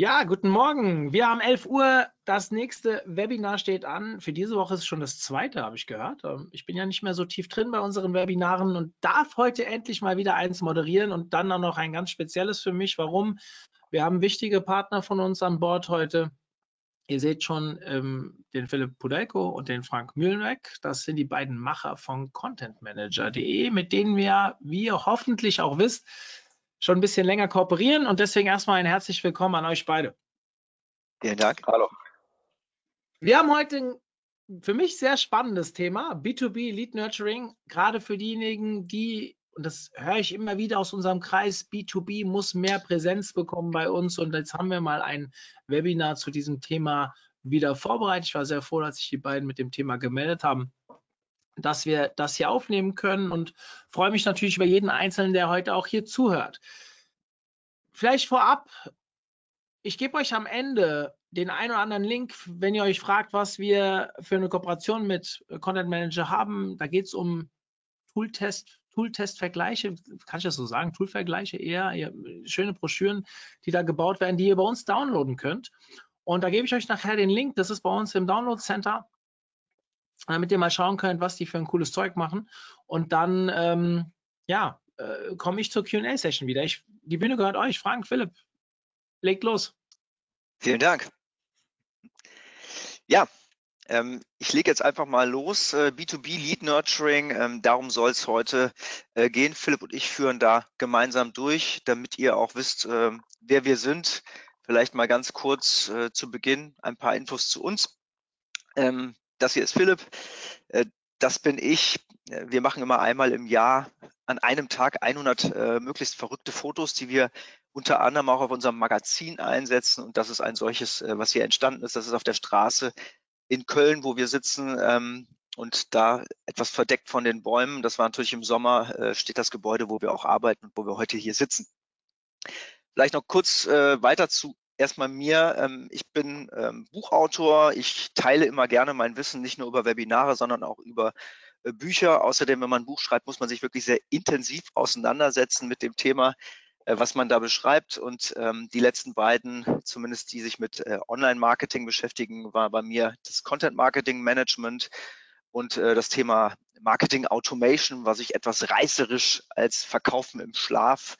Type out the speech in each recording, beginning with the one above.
Ja, guten Morgen. Wir haben 11 Uhr. Das nächste Webinar steht an. Für diese Woche ist es schon das zweite, habe ich gehört. Ähm, ich bin ja nicht mehr so tief drin bei unseren Webinaren und darf heute endlich mal wieder eins moderieren und dann auch noch ein ganz spezielles für mich. Warum? Wir haben wichtige Partner von uns an Bord heute. Ihr seht schon ähm, den Philipp Pudelko und den Frank Mühlenweg. Das sind die beiden Macher von contentmanager.de, mit denen wir, wie ihr hoffentlich auch wisst, schon ein bisschen länger kooperieren und deswegen erstmal ein herzlich willkommen an euch beide. Vielen Dank. Hallo. Wir haben heute ein für mich sehr spannendes Thema, B2B Lead Nurturing, gerade für diejenigen, die, und das höre ich immer wieder aus unserem Kreis, B2B muss mehr Präsenz bekommen bei uns und jetzt haben wir mal ein Webinar zu diesem Thema wieder vorbereitet. Ich war sehr froh, dass sich die beiden mit dem Thema gemeldet haben dass wir das hier aufnehmen können und freue mich natürlich über jeden Einzelnen, der heute auch hier zuhört. Vielleicht vorab, ich gebe euch am Ende den einen oder anderen Link, wenn ihr euch fragt, was wir für eine Kooperation mit Content Manager haben. Da geht es um Tooltest, Tooltest-Vergleiche, kann ich das so sagen? Toolvergleiche eher, schöne Broschüren, die da gebaut werden, die ihr bei uns downloaden könnt. Und da gebe ich euch nachher den Link, das ist bei uns im Download Center damit ihr mal schauen könnt, was die für ein cooles Zeug machen. Und dann, ähm, ja, äh, komme ich zur QA-Session wieder. Ich, die Bühne gehört euch. Frank, Philipp, legt los. Vielen Dank. Ja, ähm, ich lege jetzt einfach mal los. Äh, B2B Lead Nurturing, ähm, darum soll es heute äh, gehen. Philipp und ich führen da gemeinsam durch, damit ihr auch wisst, äh, wer wir sind. Vielleicht mal ganz kurz äh, zu Beginn ein paar Infos zu uns. Ähm, das hier ist Philipp, äh, das bin ich. Äh, wir machen immer einmal im Jahr an einem Tag 100 äh, möglichst verrückte Fotos, die wir unter anderem auch auf unserem Magazin einsetzen. Und das ist ein solches, was hier entstanden ist. Das ist auf der Straße in Köln, wo wir sitzen. Ähm, und da etwas verdeckt von den Bäumen. Das war natürlich im Sommer, steht das Gebäude, wo wir auch arbeiten und wo wir heute hier sitzen. Vielleicht noch kurz weiter zu erstmal mir. Ähm, ich bin ähm, Buchautor. Ich teile immer gerne mein Wissen, nicht nur über Webinare, sondern auch über äh, Bücher. Außerdem, wenn man ein Buch schreibt, muss man sich wirklich sehr intensiv auseinandersetzen mit dem Thema, äh, was man da beschreibt. Und ähm, die letzten beiden, zumindest die sich mit äh, Online-Marketing beschäftigen, war bei mir das Content-Marketing-Management und das Thema Marketing Automation, was ich etwas reißerisch als Verkaufen im Schlaf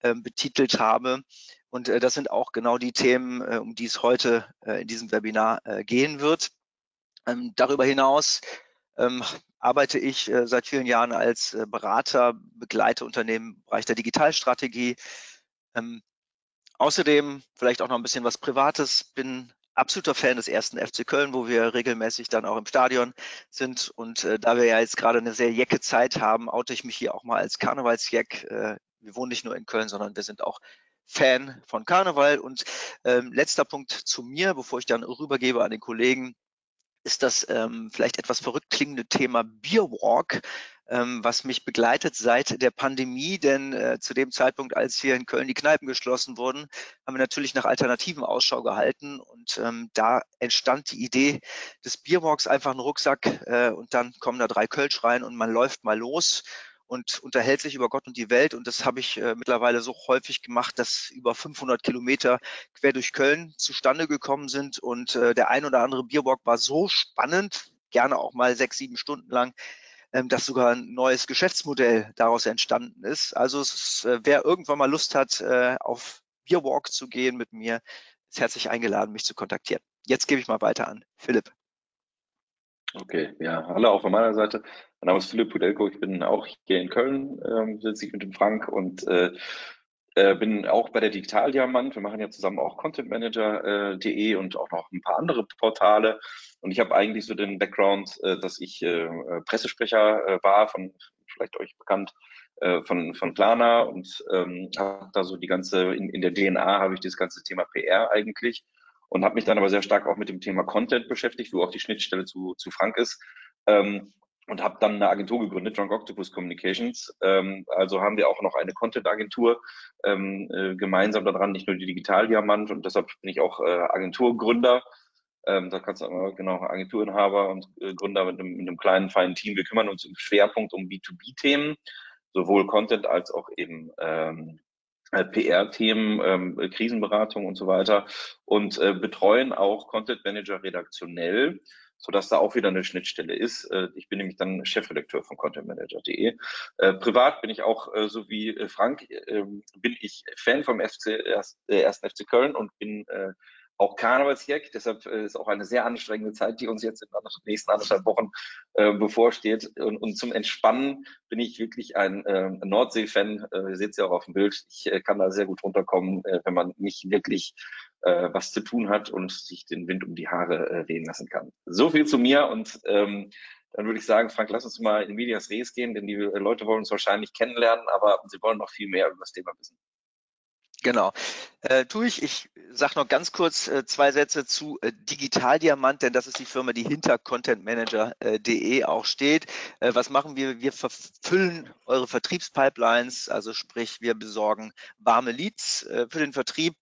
betitelt habe. Und äh, das sind auch genau die Themen, äh, um die es heute äh, in diesem Webinar äh, gehen wird. Ähm, darüber hinaus ähm, arbeite ich äh, seit vielen Jahren als äh, Berater, begleite Unternehmen im Bereich der Digitalstrategie. Ähm, außerdem vielleicht auch noch ein bisschen was Privates, bin absoluter Fan des ersten FC Köln, wo wir regelmäßig dann auch im Stadion sind. Und äh, da wir ja jetzt gerade eine sehr jecke Zeit haben, oute ich mich hier auch mal als Karnevalsjeck. Äh, wir wohnen nicht nur in Köln, sondern wir sind auch Fan von Karneval. Und ähm, letzter Punkt zu mir, bevor ich dann rübergebe an den Kollegen, ist das ähm, vielleicht etwas verrückt klingende Thema Beerwalk, ähm, was mich begleitet seit der Pandemie. Denn äh, zu dem Zeitpunkt, als hier in Köln die Kneipen geschlossen wurden, haben wir natürlich nach Alternativen Ausschau gehalten. Und ähm, da entstand die Idee des Beerwalks, einfach ein Rucksack äh, und dann kommen da drei Kölsch rein und man läuft mal los und unterhält sich über Gott und die Welt. Und das habe ich äh, mittlerweile so häufig gemacht, dass über 500 Kilometer quer durch Köln zustande gekommen sind. Und äh, der ein oder andere Bierbock war so spannend, gerne auch mal sechs, sieben Stunden lang, ähm, dass sogar ein neues Geschäftsmodell daraus entstanden ist. Also ist, äh, wer irgendwann mal Lust hat, äh, auf Bierwalk zu gehen mit mir, ist herzlich eingeladen, mich zu kontaktieren. Jetzt gebe ich mal weiter an Philipp. Okay, ja, hallo auch von meiner Seite. Mein Name ist Philipp Pudelko, ich bin auch hier in Köln, ähm, sitze ich mit dem Frank und äh, äh, bin auch bei der Digitaldiamant. Wir machen ja zusammen auch contentmanager.de äh, und auch noch ein paar andere Portale. Und ich habe eigentlich so den Background, äh, dass ich äh, Pressesprecher äh, war, von vielleicht euch bekannt, von, von Plana und ähm, habe da so die ganze, in, in der DNA habe ich das ganze Thema PR eigentlich und habe mich dann aber sehr stark auch mit dem Thema Content beschäftigt, wo auch die Schnittstelle zu, zu Frank ist. Ähm, und habe dann eine Agentur gegründet, Drunk Octopus Communications. Ähm, also haben wir auch noch eine Content-Agentur ähm, äh, gemeinsam daran, nicht nur die Digitaldiamant und deshalb bin ich auch äh, Agenturgründer. Ähm, da kannst du aber genau Agenturinhaber und äh, Gründer mit einem, mit einem kleinen, feinen Team. Wir kümmern uns im Schwerpunkt um B2B-Themen, sowohl Content als auch eben ähm, äh, PR-Themen, ähm, Krisenberatung und so weiter und äh, betreuen auch Content Manager redaktionell, sodass da auch wieder eine Schnittstelle ist. Äh, ich bin nämlich dann Chefredakteur von contentmanager.de. Äh, privat bin ich auch, äh, so wie Frank, äh, bin ich Fan vom FC, erst, ersten FC Köln und bin auch Karnevalsjäck. Deshalb ist auch eine sehr anstrengende Zeit, die uns jetzt in den nächsten anderthalb Wochen äh, bevorsteht. Und, und, zum Entspannen bin ich wirklich ein äh, Nordsee-Fan. Äh, ihr seht es ja auch auf dem Bild. Ich äh, kann da sehr gut runterkommen, wenn man nicht wirklich äh, was zu tun hat und sich den Wind um die Haare äh, wehen lassen kann. So viel zu mir und ähm, dann würde ich sagen, Frank, lass uns mal in Medias Res gehen, denn die Leute wollen uns wahrscheinlich kennenlernen, aber sie wollen noch viel mehr über das Thema wissen. Genau. Äh, tue ich. Ich sage noch ganz kurz äh, zwei Sätze zu äh, Digitaldiamant, denn das ist die Firma, die hinter contentmanager.de äh, auch steht. Äh, was machen wir? Wir verfüllen eure Vertriebspipelines, also sprich, wir besorgen warme Leads äh, für den Vertrieb.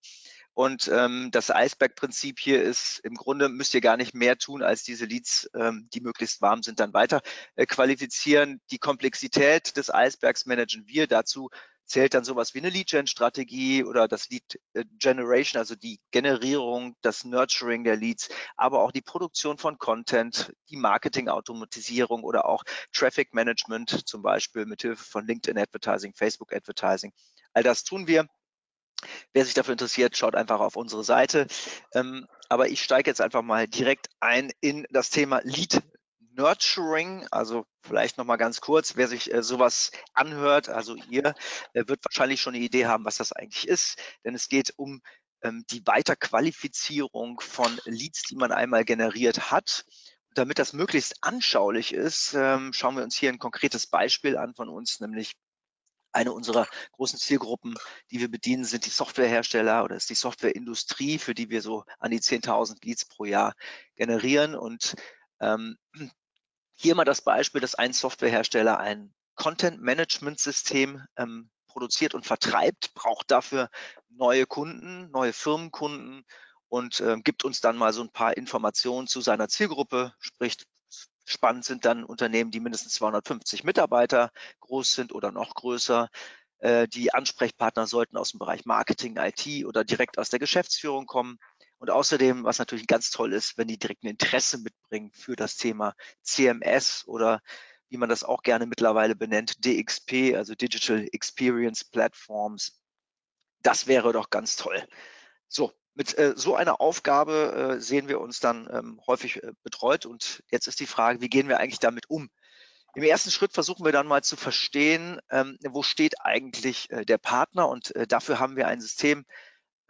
Und ähm, das Eisbergprinzip hier ist, im Grunde müsst ihr gar nicht mehr tun, als diese Leads, ähm, die möglichst warm sind, dann weiter äh, qualifizieren. Die Komplexität des Eisbergs managen wir. Dazu zählt dann sowas wie eine Lead-Gen-Strategie oder das Lead-Generation, also die Generierung, das Nurturing der Leads, aber auch die Produktion von Content, die Marketing-Automatisierung oder auch Traffic-Management, zum Beispiel mit Hilfe von LinkedIn-Advertising, Facebook-Advertising. All das tun wir. Wer sich dafür interessiert, schaut einfach auf unsere Seite. Ähm, aber ich steige jetzt einfach mal direkt ein in das Thema Lead Nurturing, also vielleicht nochmal ganz kurz, wer sich äh, sowas anhört, also ihr äh, wird wahrscheinlich schon eine Idee haben, was das eigentlich ist, denn es geht um ähm, die Weiterqualifizierung von Leads, die man einmal generiert hat. Und damit das möglichst anschaulich ist, ähm, schauen wir uns hier ein konkretes Beispiel an von uns, nämlich eine unserer großen Zielgruppen, die wir bedienen, sind die Softwarehersteller oder ist die Softwareindustrie, für die wir so an die 10.000 Leads pro Jahr generieren. Und ähm, hier mal das Beispiel, dass ein Softwarehersteller ein Content-Management-System ähm, produziert und vertreibt, braucht dafür neue Kunden, neue Firmenkunden und äh, gibt uns dann mal so ein paar Informationen zu seiner Zielgruppe. Sprich, spannend sind dann Unternehmen, die mindestens 250 Mitarbeiter groß sind oder noch größer. Äh, die Ansprechpartner sollten aus dem Bereich Marketing, IT oder direkt aus der Geschäftsführung kommen. Und außerdem, was natürlich ganz toll ist, wenn die direkt ein Interesse mitbringen für das Thema CMS oder wie man das auch gerne mittlerweile benennt, DXP, also Digital Experience Platforms. Das wäre doch ganz toll. So, mit äh, so einer Aufgabe äh, sehen wir uns dann ähm, häufig äh, betreut. Und jetzt ist die Frage, wie gehen wir eigentlich damit um? Im ersten Schritt versuchen wir dann mal zu verstehen, ähm, wo steht eigentlich äh, der Partner. Und äh, dafür haben wir ein System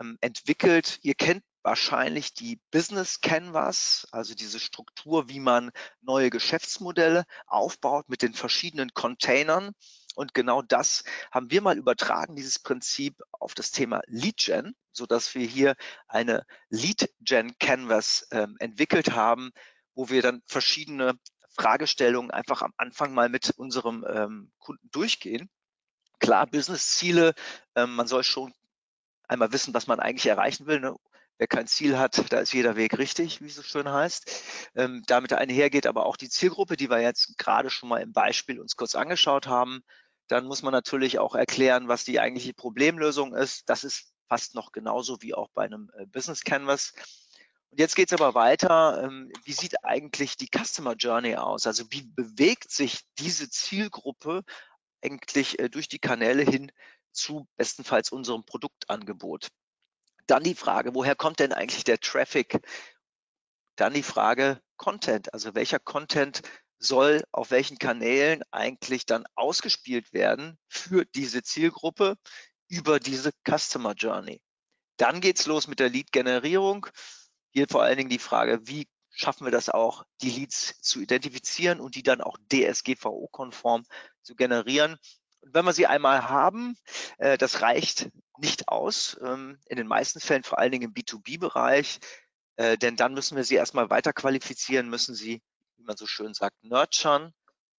ähm, entwickelt. Ihr kennt wahrscheinlich die Business Canvas, also diese Struktur, wie man neue Geschäftsmodelle aufbaut mit den verschiedenen Containern. Und genau das haben wir mal übertragen, dieses Prinzip auf das Thema Lead Gen, so dass wir hier eine Lead Gen Canvas ähm, entwickelt haben, wo wir dann verschiedene Fragestellungen einfach am Anfang mal mit unserem ähm, Kunden durchgehen. Klar, Business-Ziele, ähm, man soll schon einmal wissen, was man eigentlich erreichen will. Ne? Wer kein Ziel hat, da ist jeder Weg richtig, wie es so schön heißt. Ähm, damit einhergeht aber auch die Zielgruppe, die wir jetzt gerade schon mal im Beispiel uns kurz angeschaut haben. Dann muss man natürlich auch erklären, was die eigentliche Problemlösung ist. Das ist fast noch genauso wie auch bei einem äh, Business Canvas. Und jetzt geht es aber weiter. Ähm, wie sieht eigentlich die Customer Journey aus? Also wie bewegt sich diese Zielgruppe eigentlich äh, durch die Kanäle hin zu bestenfalls unserem Produktangebot? Dann die Frage, woher kommt denn eigentlich der Traffic? Dann die Frage Content, also welcher Content soll auf welchen Kanälen eigentlich dann ausgespielt werden für diese Zielgruppe über diese Customer Journey. Dann geht's los mit der Lead-Generierung. Hier vor allen Dingen die Frage, wie schaffen wir das auch, die Leads zu identifizieren und die dann auch DSGVO-konform zu generieren. Und wenn wir sie einmal haben, äh, das reicht nicht aus, ähm, in den meisten Fällen vor allen Dingen im B2B-Bereich, äh, denn dann müssen wir sie erstmal weiter qualifizieren, müssen sie, wie man so schön sagt, nurturen,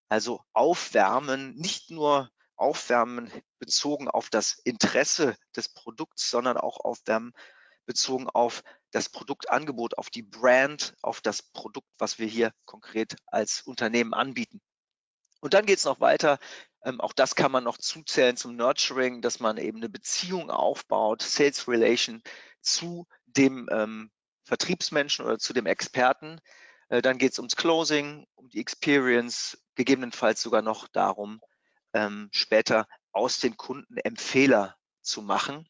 also aufwärmen, nicht nur aufwärmen bezogen auf das Interesse des Produkts, sondern auch aufwärmen bezogen auf das Produktangebot, auf die Brand, auf das Produkt, was wir hier konkret als Unternehmen anbieten. Und dann geht es noch weiter. Ähm, auch das kann man noch zuzählen zum Nurturing, dass man eben eine Beziehung aufbaut, Sales Relation zu dem ähm, Vertriebsmenschen oder zu dem Experten. Äh, dann geht es ums Closing, um die Experience, gegebenenfalls sogar noch darum, ähm, später aus den Kunden Empfehler zu machen.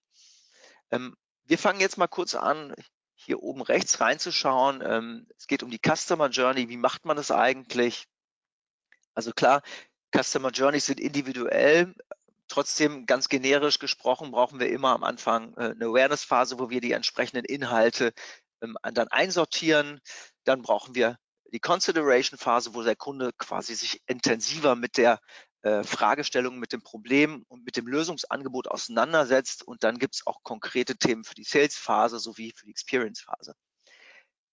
Ähm, wir fangen jetzt mal kurz an, hier oben rechts reinzuschauen. Ähm, es geht um die Customer Journey. Wie macht man das eigentlich? Also klar, Customer Journeys sind individuell. Trotzdem ganz generisch gesprochen brauchen wir immer am Anfang äh, eine Awareness-Phase, wo wir die entsprechenden Inhalte dann einsortieren. Dann brauchen wir die Consideration-Phase, wo der Kunde quasi sich intensiver mit der äh, Fragestellung, mit dem Problem und mit dem Lösungsangebot auseinandersetzt. Und dann gibt es auch konkrete Themen für die Sales-Phase sowie für die Experience-Phase.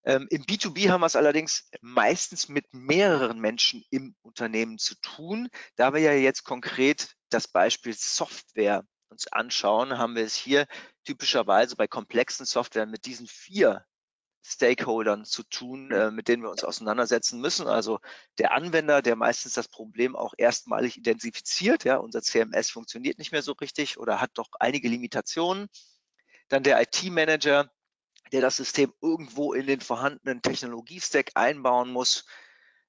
Ähm, Im B2B haben wir es allerdings meistens mit mehreren Menschen im Unternehmen zu tun. Da wir ja jetzt konkret das Beispiel Software uns anschauen, haben wir es hier typischerweise bei komplexen Software mit diesen vier Stakeholdern zu tun, äh, mit denen wir uns auseinandersetzen müssen. Also der Anwender, der meistens das Problem auch erstmalig identifiziert, ja, unser CMS funktioniert nicht mehr so richtig oder hat doch einige Limitationen. Dann der IT-Manager, der das System irgendwo in den vorhandenen Technologiestack einbauen muss.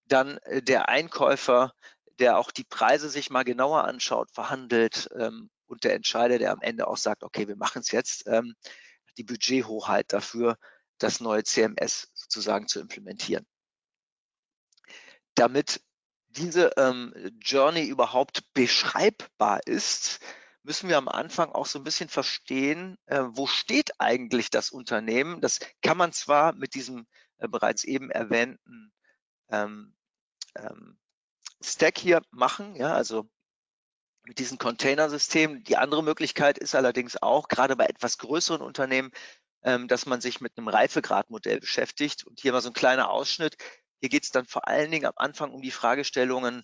Dann äh, der Einkäufer, der auch die Preise sich mal genauer anschaut, verhandelt ähm, und der Entscheider, der am Ende auch sagt, okay, wir machen es jetzt, ähm, die Budgethoheit dafür, das neue CMS sozusagen zu implementieren. Damit diese ähm, Journey überhaupt beschreibbar ist, müssen wir am Anfang auch so ein bisschen verstehen, äh, wo steht eigentlich das Unternehmen. Das kann man zwar mit diesem äh, bereits eben erwähnten ähm, ähm, Stack hier machen, ja, also mit diesem Containersystem. Die andere Möglichkeit ist allerdings auch, gerade bei etwas größeren Unternehmen, dass man sich mit einem Reifegradmodell beschäftigt. Und hier mal so ein kleiner Ausschnitt. Hier geht es dann vor allen Dingen am Anfang um die Fragestellungen,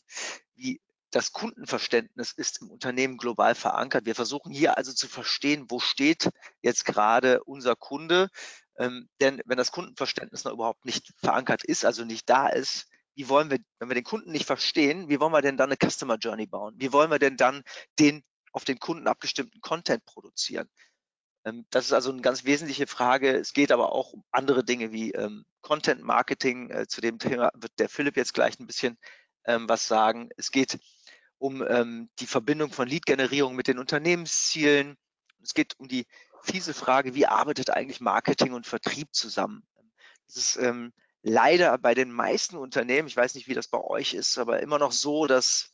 wie das Kundenverständnis ist im Unternehmen global verankert. Wir versuchen hier also zu verstehen, wo steht jetzt gerade unser Kunde. Ähm, denn wenn das Kundenverständnis noch überhaupt nicht verankert ist, also nicht da ist, wie wollen wir, wenn wir den Kunden nicht verstehen, wie wollen wir denn dann eine Customer Journey bauen? Wie wollen wir denn dann den auf den Kunden abgestimmten Content produzieren? Ähm, das ist also eine ganz wesentliche Frage. Es geht aber auch um andere Dinge wie ähm, Content Marketing. Äh, zu dem Thema wird der Philipp jetzt gleich ein bisschen ähm, was sagen. Es geht um die Verbindung von Lead-Generierung mit den Unternehmenszielen. Es geht um die fiese Frage, wie arbeitet eigentlich Marketing und Vertrieb zusammen? Das ist leider bei den meisten Unternehmen, ich weiß nicht, wie das bei euch ist, aber immer noch so, dass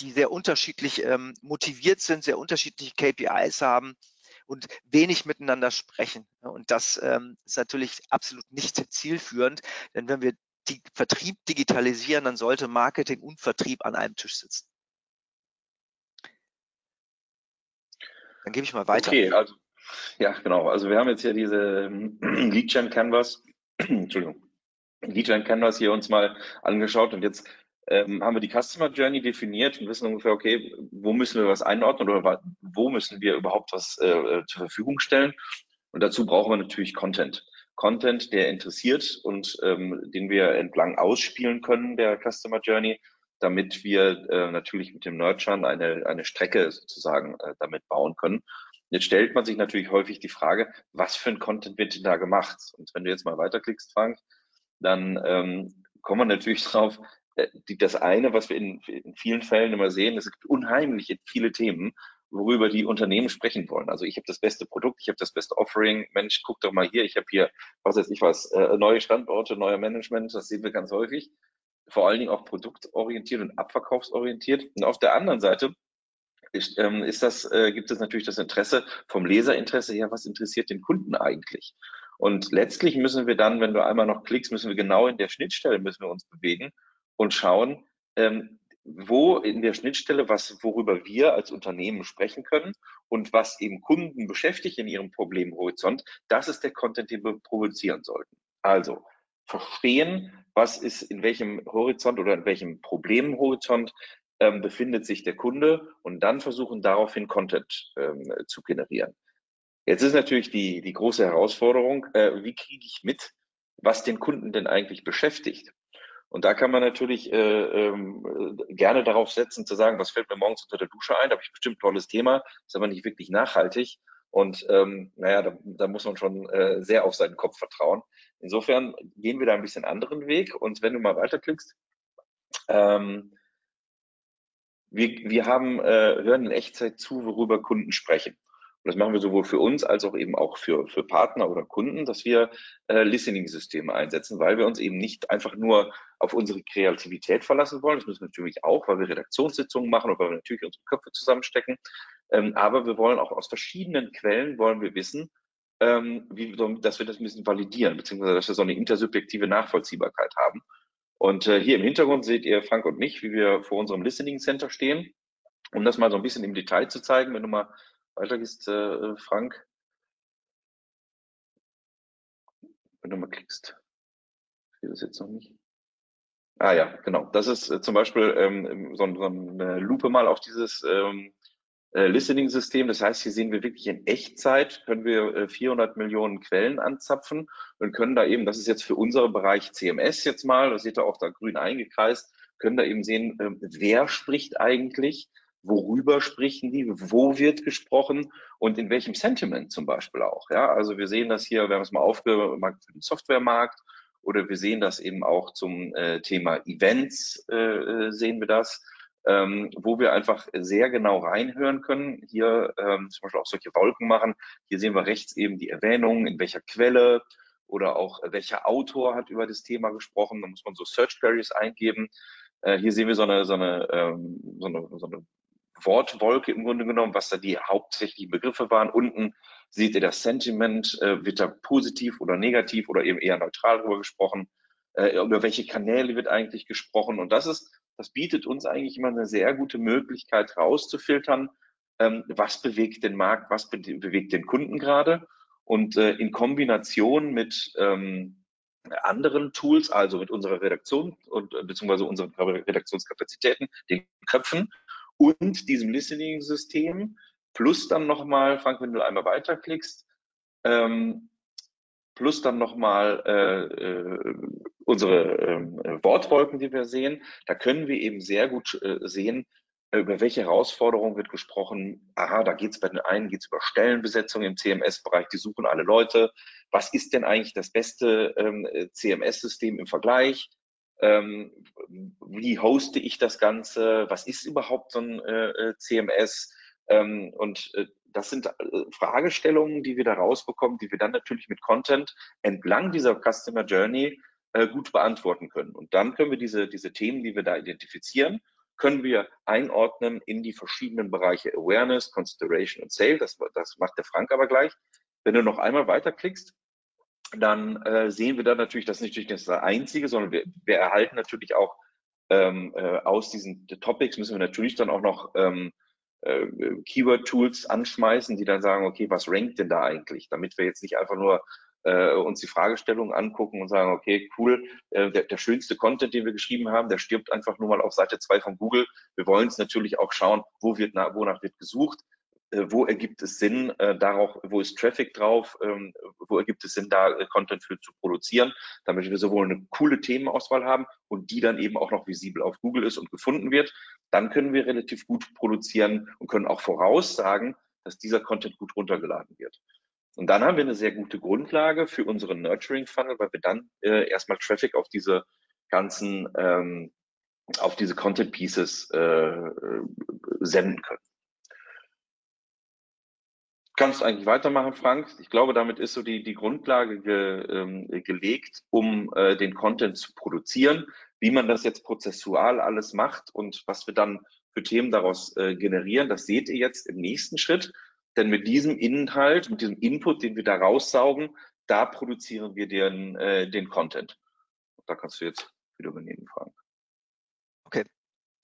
die sehr unterschiedlich motiviert sind, sehr unterschiedliche KPIs haben und wenig miteinander sprechen. Und das ähm, ist natürlich absolut nicht zielführend, denn wenn wir die Vertrieb digitalisieren, dann sollte Marketing und Vertrieb an einem Tisch sitzen. Dann gebe ich mal weiter. Okay, also ja, genau. Also wir haben jetzt hier diese ähm, Lead Gen Canvas, Entschuldigung, Lead Gen Canvas hier uns mal angeschaut und jetzt ähm, haben wir die Customer Journey definiert und wissen ungefähr, okay, wo müssen wir was einordnen oder wo müssen wir überhaupt was äh, zur Verfügung stellen. Und dazu brauchen wir natürlich Content. Content, der interessiert und ähm, den wir entlang ausspielen können der Customer Journey, damit wir äh, natürlich mit dem Nurturen eine, eine Strecke sozusagen äh, damit bauen können. Jetzt stellt man sich natürlich häufig die Frage, was für ein Content wird denn da gemacht? Und wenn du jetzt mal weiterklickst, Frank, dann ähm, kommen wir natürlich drauf, äh, die, das eine, was wir in, in vielen Fällen immer sehen, es gibt unheimlich viele Themen, worüber die Unternehmen sprechen wollen. Also ich habe das beste Produkt, ich habe das beste Offering. Mensch, guck doch mal hier, ich habe hier, was weiß ich was, äh, neue Standorte, neuer Management, das sehen wir ganz häufig vor allen Dingen auch produktorientiert und abverkaufsorientiert. Und auf der anderen Seite ist, ähm, ist das, äh, gibt es natürlich das Interesse vom Leserinteresse her, was interessiert den Kunden eigentlich? Und letztlich müssen wir dann, wenn du einmal noch klickst, müssen wir genau in der Schnittstelle müssen wir uns bewegen und schauen, ähm, wo in der Schnittstelle, was, worüber wir als Unternehmen sprechen können und was eben Kunden beschäftigt in ihrem Problemhorizont, das ist der Content, den wir produzieren sollten. Also verstehen, was ist in welchem Horizont oder in welchem Problemhorizont ähm, befindet sich der Kunde und dann versuchen daraufhin Content ähm, zu generieren. Jetzt ist natürlich die, die große Herausforderung, äh, wie kriege ich mit, was den Kunden denn eigentlich beschäftigt? Und da kann man natürlich äh, ähm, gerne darauf setzen, zu sagen, was fällt mir morgens unter der Dusche ein, da habe ich bestimmt ein tolles Thema, ist aber nicht wirklich nachhaltig. Und ähm, naja, da, da muss man schon äh, sehr auf seinen Kopf vertrauen. Insofern gehen wir da ein bisschen anderen Weg. Und wenn du mal weiterklickst, ähm, wir, wir haben, äh, hören in Echtzeit zu, worüber Kunden sprechen. Und das machen wir sowohl für uns als auch eben auch für, für Partner oder Kunden, dass wir äh, Listening-Systeme einsetzen, weil wir uns eben nicht einfach nur auf unsere Kreativität verlassen wollen. Das müssen wir natürlich auch, weil wir Redaktionssitzungen machen und weil wir natürlich unsere Köpfe zusammenstecken. Ähm, aber wir wollen auch aus verschiedenen Quellen wollen wir wissen, ähm, wie, dass wir das ein bisschen validieren, beziehungsweise dass wir so eine intersubjektive Nachvollziehbarkeit haben. Und äh, hier im Hintergrund seht ihr Frank und mich, wie wir vor unserem Listening Center stehen. Um das mal so ein bisschen im Detail zu zeigen, wenn du mal weiter gehst, äh, Frank. Wenn du mal klickst. Ich sehe das jetzt noch nicht. Ah ja, genau. Das ist äh, zum Beispiel ähm, so, so, eine Lupe mal auf dieses ähm, äh, Listening-System. Das heißt, hier sehen wir wirklich in Echtzeit, können wir äh, 400 Millionen Quellen anzapfen und können da eben, das ist jetzt für unseren Bereich CMS jetzt mal, das seht ihr auch da grün eingekreist, können da eben sehen, äh, wer spricht eigentlich, worüber sprechen die, wo wird gesprochen und in welchem Sentiment zum Beispiel auch. Ja, also wir sehen das hier, wir haben es mal aufgemacht für den Softwaremarkt oder wir sehen das eben auch zum äh, Thema Events, äh, äh, sehen wir das, ähm, wo wir einfach sehr genau reinhören können. Hier ähm, zum Beispiel auch solche Wolken machen. Hier sehen wir rechts eben die Erwähnung, in welcher Quelle oder auch äh, welcher Autor hat über das Thema gesprochen. Da muss man so Search Queries eingeben. Äh, hier sehen wir so eine, so eine, ähm, so eine, so eine Wortwolke im Grunde genommen, was da die hauptsächlichen Begriffe waren. Unten seht ihr das Sentiment, äh, wird da positiv oder negativ oder eben eher neutral darüber gesprochen, äh, über welche Kanäle wird eigentlich gesprochen. Und das ist, das bietet uns eigentlich immer eine sehr gute Möglichkeit rauszufiltern, ähm, was bewegt den Markt, was be bewegt den Kunden gerade. Und äh, in Kombination mit ähm, anderen Tools, also mit unserer Redaktion und äh, beziehungsweise unseren Redaktionskapazitäten, den Köpfen, und diesem Listening-System plus dann nochmal, Frank, wenn du einmal weiterklickst, ähm, plus dann nochmal äh, äh, unsere äh, Wortwolken, die wir sehen. Da können wir eben sehr gut äh, sehen, äh, über welche Herausforderungen wird gesprochen. Aha, da geht es bei den einen geht's über Stellenbesetzung im CMS-Bereich, die suchen alle Leute. Was ist denn eigentlich das beste ähm, CMS-System im Vergleich? Ähm, wie hoste ich das Ganze, was ist überhaupt so ein äh, CMS ähm, und äh, das sind äh, Fragestellungen, die wir da rausbekommen, die wir dann natürlich mit Content entlang dieser Customer Journey äh, gut beantworten können. Und dann können wir diese, diese Themen, die wir da identifizieren, können wir einordnen in die verschiedenen Bereiche Awareness, Consideration und Sale. Das, das macht der Frank aber gleich. Wenn du noch einmal weiterklickst, dann äh, sehen wir dann natürlich, das ist natürlich nicht das Einzige, sondern wir, wir erhalten natürlich auch ähm, äh, aus diesen Topics müssen wir natürlich dann auch noch ähm, äh, Keyword-Tools anschmeißen, die dann sagen, okay, was rankt denn da eigentlich? Damit wir jetzt nicht einfach nur äh, uns die Fragestellung angucken und sagen, okay, cool, äh, der, der schönste Content, den wir geschrieben haben, der stirbt einfach nur mal auf Seite 2 von Google. Wir wollen es natürlich auch schauen, wo wird, wonach wird gesucht wo ergibt es Sinn, äh, darauf, wo ist Traffic drauf, ähm, wo ergibt es Sinn, da äh, Content für zu produzieren, damit wir sowohl eine coole Themenauswahl haben und die dann eben auch noch visibel auf Google ist und gefunden wird. Dann können wir relativ gut produzieren und können auch voraussagen, dass dieser Content gut runtergeladen wird. Und dann haben wir eine sehr gute Grundlage für unseren Nurturing Funnel, weil wir dann äh, erstmal Traffic auf diese ganzen, ähm, auf diese Content Pieces äh, äh senden können kannst eigentlich weitermachen, Frank. Ich glaube, damit ist so die, die Grundlage ge, ähm, gelegt, um äh, den Content zu produzieren. Wie man das jetzt prozessual alles macht und was wir dann für Themen daraus äh, generieren, das seht ihr jetzt im nächsten Schritt. Denn mit diesem Inhalt, mit diesem Input, den wir da raussaugen, da produzieren wir den, äh, den Content. Da kannst du jetzt wieder übernehmen, Frank. Okay.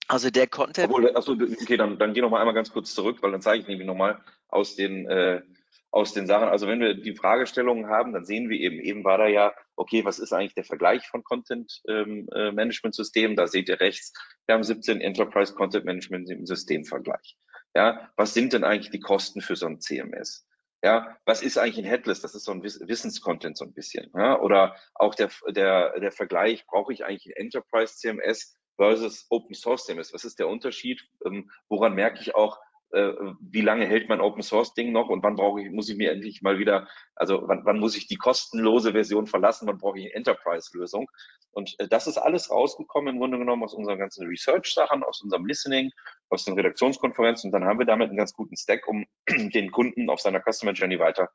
Also der Content. Obwohl, achso, okay, dann, dann geh noch mal einmal ganz kurz zurück, weil dann zeige ich nämlich nochmal, aus den, äh, aus den Sachen. Also wenn wir die Fragestellungen haben, dann sehen wir eben, eben war da ja, okay, was ist eigentlich der Vergleich von Content ähm, äh, Management Systemen? Da seht ihr rechts, wir haben 17 Enterprise Content Management System Vergleich. Ja, was sind denn eigentlich die Kosten für so ein CMS? Ja, was ist eigentlich ein Headless? Das ist so ein Wissenscontent so ein bisschen. Ja? Oder auch der, der, der Vergleich, brauche ich eigentlich ein Enterprise CMS versus Open Source CMS? Was ist der Unterschied? Ähm, woran merke ich auch, äh, wie lange hält mein Open Source Ding noch und wann brauche ich, muss ich mir endlich mal wieder, also wann, wann muss ich die kostenlose Version verlassen, wann brauche ich eine Enterprise-Lösung? Und äh, das ist alles rausgekommen im Grunde genommen aus unseren ganzen Research-Sachen, aus unserem Listening, aus den Redaktionskonferenzen und dann haben wir damit einen ganz guten Stack, um den Kunden auf seiner Customer Journey weiter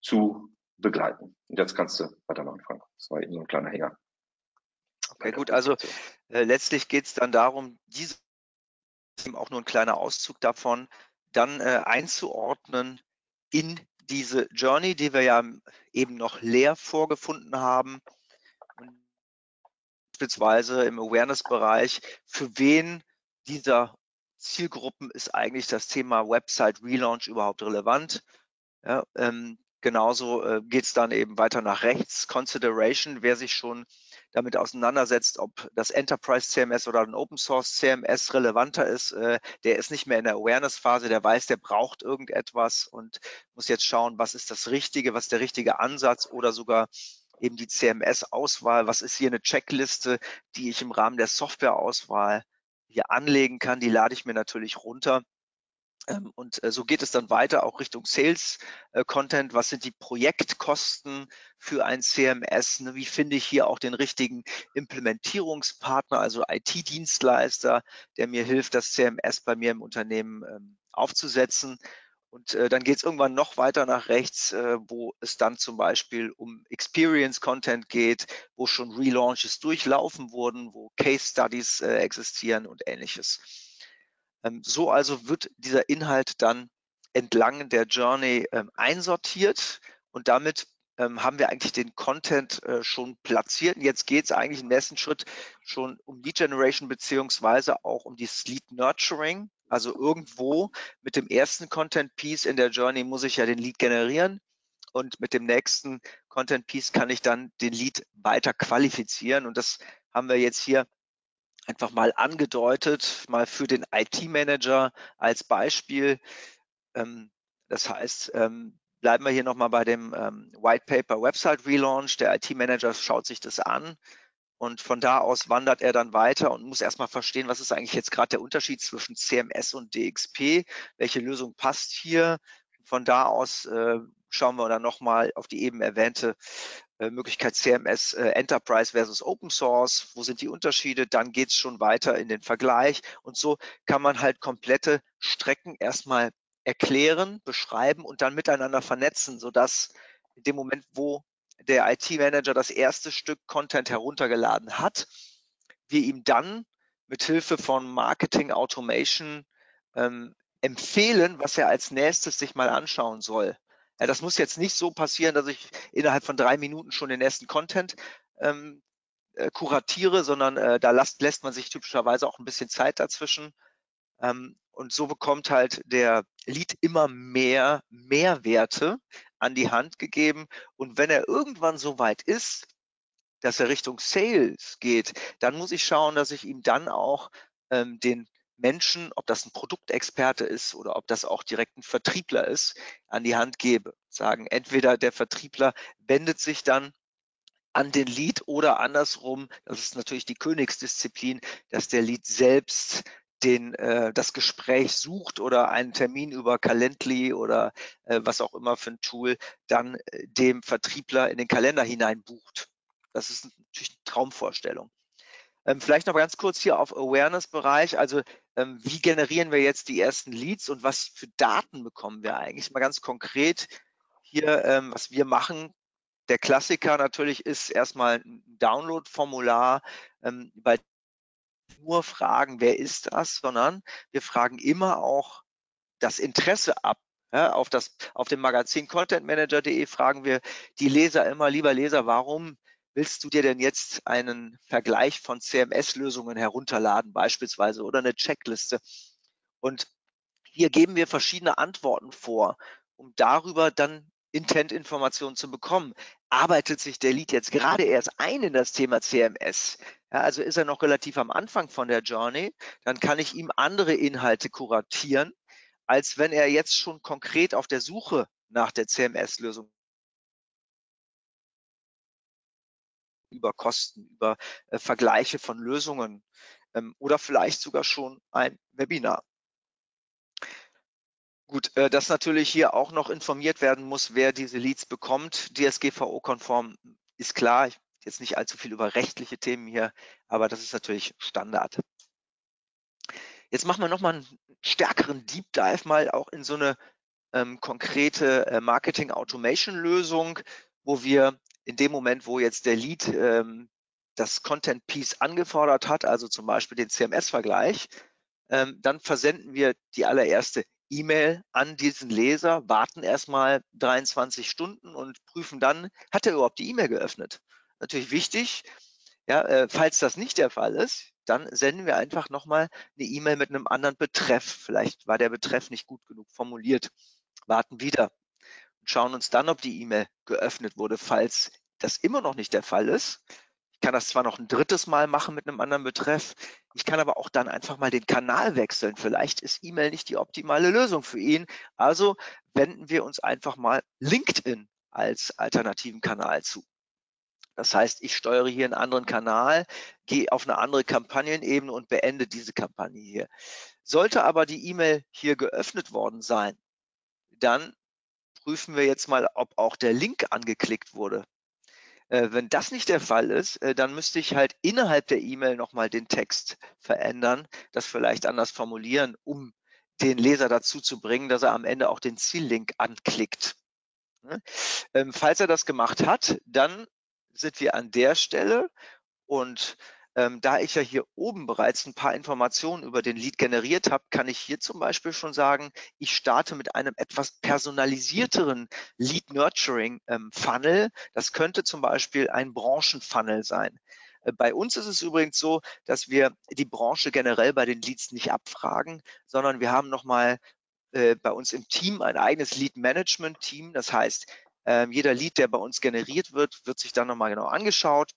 zu begleiten. Und jetzt kannst du weitermachen, Frank. Das war eben so ein kleiner Hänger. Okay, gut, also äh, letztlich geht es dann darum, diese auch nur ein kleiner Auszug davon, dann äh, einzuordnen in diese Journey, die wir ja eben noch leer vorgefunden haben. Beispielsweise im Awareness-Bereich, für wen dieser Zielgruppen ist eigentlich das Thema Website Relaunch überhaupt relevant? Ja, ähm, genauso äh, geht es dann eben weiter nach rechts. Consideration, wer sich schon damit auseinandersetzt, ob das Enterprise CMS oder ein Open Source CMS relevanter ist, äh, der ist nicht mehr in der Awareness-Phase, der weiß, der braucht irgendetwas und muss jetzt schauen, was ist das Richtige, was ist der richtige Ansatz oder sogar eben die CMS-Auswahl, was ist hier eine Checkliste, die ich im Rahmen der Software-Auswahl hier anlegen kann, die lade ich mir natürlich runter und äh, so geht es dann weiter auch Richtung Sales äh, Content. Was sind die Projektkosten für ein CMS? Ne? Wie finde ich hier auch den richtigen Implementierungspartner, also IT-Dienstleister, der mir hilft, das CMS bei mir im Unternehmen ähm, aufzusetzen? Und äh, dann geht es irgendwann noch weiter nach rechts, wo es dann zum Beispiel um Experience Content geht, wo schon Relaunches durchlaufen wurden, wo Case Studies existieren und ähnliches. Ähm, so also wird dieser Inhalt dann entlang der Journey ähm, einsortiert und damit ähm, haben wir eigentlich den Content äh, schon platziert. Und jetzt geht es eigentlich im nächsten Schritt schon um Lead Generation beziehungsweise auch um die Lead Nurturing. Also irgendwo mit dem ersten Content Piece in der Journey muss ich ja den Lead generieren und mit dem nächsten Content Piece kann ich dann den Lead weiter qualifizieren. Und das haben wir jetzt hier einfach mal angedeutet, mal für den IT-Manager als Beispiel. Ähm, das heißt, ähm, bleiben wir hier nochmal bei dem ähm, White Paper Website Relaunch. Der IT-Manager schaut sich das an und von da aus wandert er dann weiter und muss erstmal verstehen, was ist eigentlich jetzt gerade der Unterschied zwischen CMS und DXP, welche Lösung passt hier. Von da aus äh, schauen wir dann nochmal auf die eben erwähnte äh, Möglichkeit CMS äh, Enterprise versus Open Source. Wo sind die Unterschiede? Dann geht es schon weiter in den Vergleich. Und so kann man halt komplette Strecken erstmal erklären, beschreiben und dann miteinander vernetzen, sodass in dem Moment, wo der IT-Manager das erste Stück Content heruntergeladen hat, wir ihm dann mit Hilfe von Marketing Automation ähm, empfehlen, was er als nächstes sich mal anschauen soll. Ja, das muss jetzt nicht so passieren, dass ich innerhalb von drei Minuten schon den ersten Content ähm, äh, kuratiere, sondern äh, da lässt, lässt man sich typischerweise auch ein bisschen Zeit dazwischen. Ähm, und so bekommt halt der Lead immer mehr Mehrwerte an die Hand gegeben. Und wenn er irgendwann so weit ist, dass er Richtung Sales geht, dann muss ich schauen, dass ich ihm dann auch ähm, den Menschen, ob das ein Produktexperte ist oder ob das auch direkt ein Vertriebler ist, an die Hand gebe. Sagen, entweder der Vertriebler wendet sich dann an den Lead oder andersrum, das ist natürlich die Königsdisziplin, dass der Lead selbst den, äh, das Gespräch sucht oder einen Termin über Calendly oder äh, was auch immer für ein Tool dann äh, dem Vertriebler in den Kalender hinein bucht. Das ist natürlich eine Traumvorstellung. Ähm, vielleicht noch ganz kurz hier auf Awareness-Bereich. Also ähm, wie generieren wir jetzt die ersten Leads und was für Daten bekommen wir eigentlich? Mal ganz konkret hier, ähm, was wir machen. Der Klassiker natürlich ist erstmal ein Download-Formular, ähm, bei nur fragen, wer ist das, sondern wir fragen immer auch das Interesse ab. Ja, auf, das, auf dem Magazin contentmanager.de fragen wir die Leser immer, lieber Leser, warum willst du dir denn jetzt einen Vergleich von CMS-Lösungen herunterladen beispielsweise oder eine Checkliste? Und hier geben wir verschiedene Antworten vor, um darüber dann Intent-Informationen zu bekommen. Arbeitet sich der Lead jetzt gerade erst ein in das Thema CMS? Ja, also ist er noch relativ am Anfang von der Journey, dann kann ich ihm andere Inhalte kuratieren, als wenn er jetzt schon konkret auf der Suche nach der CMS-Lösung über Kosten, über äh, Vergleiche von Lösungen ähm, oder vielleicht sogar schon ein Webinar. Gut, äh, dass natürlich hier auch noch informiert werden muss, wer diese Leads bekommt. DSGVO-konform ist klar. Ich jetzt nicht allzu viel über rechtliche Themen hier, aber das ist natürlich Standard. Jetzt machen wir nochmal einen stärkeren Deep Dive mal auch in so eine ähm, konkrete äh, Marketing Automation Lösung, wo wir in dem Moment, wo jetzt der Lead ähm, das Content Piece angefordert hat, also zum Beispiel den CMS-Vergleich, ähm, dann versenden wir die allererste E-Mail an diesen Leser, warten erstmal 23 Stunden und prüfen dann, hat er überhaupt die E-Mail geöffnet? Natürlich wichtig, ja, äh, falls das nicht der Fall ist, dann senden wir einfach nochmal eine E-Mail mit einem anderen Betreff. Vielleicht war der Betreff nicht gut genug formuliert. Warten wieder schauen uns dann, ob die E-Mail geöffnet wurde. Falls das immer noch nicht der Fall ist, ich kann das zwar noch ein drittes Mal machen mit einem anderen Betreff, ich kann aber auch dann einfach mal den Kanal wechseln. Vielleicht ist E-Mail nicht die optimale Lösung für ihn. Also wenden wir uns einfach mal LinkedIn als alternativen Kanal zu. Das heißt, ich steuere hier einen anderen Kanal, gehe auf eine andere Kampagnenebene und beende diese Kampagne hier. Sollte aber die E-Mail hier geöffnet worden sein, dann prüfen wir jetzt mal, ob auch der Link angeklickt wurde. Äh, wenn das nicht der Fall ist, äh, dann müsste ich halt innerhalb der E-Mail nochmal den Text verändern, das vielleicht anders formulieren, um den Leser dazu zu bringen, dass er am Ende auch den Ziellink anklickt. Ne? Ähm, falls er das gemacht hat, dann sind wir an der Stelle und ähm, da ich ja hier oben bereits ein paar Informationen über den Lead generiert habe, kann ich hier zum Beispiel schon sagen, ich starte mit einem etwas personalisierteren Lead Nurturing ähm, Funnel. Das könnte zum Beispiel ein Branchenfunnel sein. Äh, bei uns ist es übrigens so, dass wir die Branche generell bei den Leads nicht abfragen, sondern wir haben nochmal äh, bei uns im Team ein eigenes Lead Management Team. Das heißt, ähm, jeder Lead, der bei uns generiert wird, wird sich dann nochmal genau angeschaut.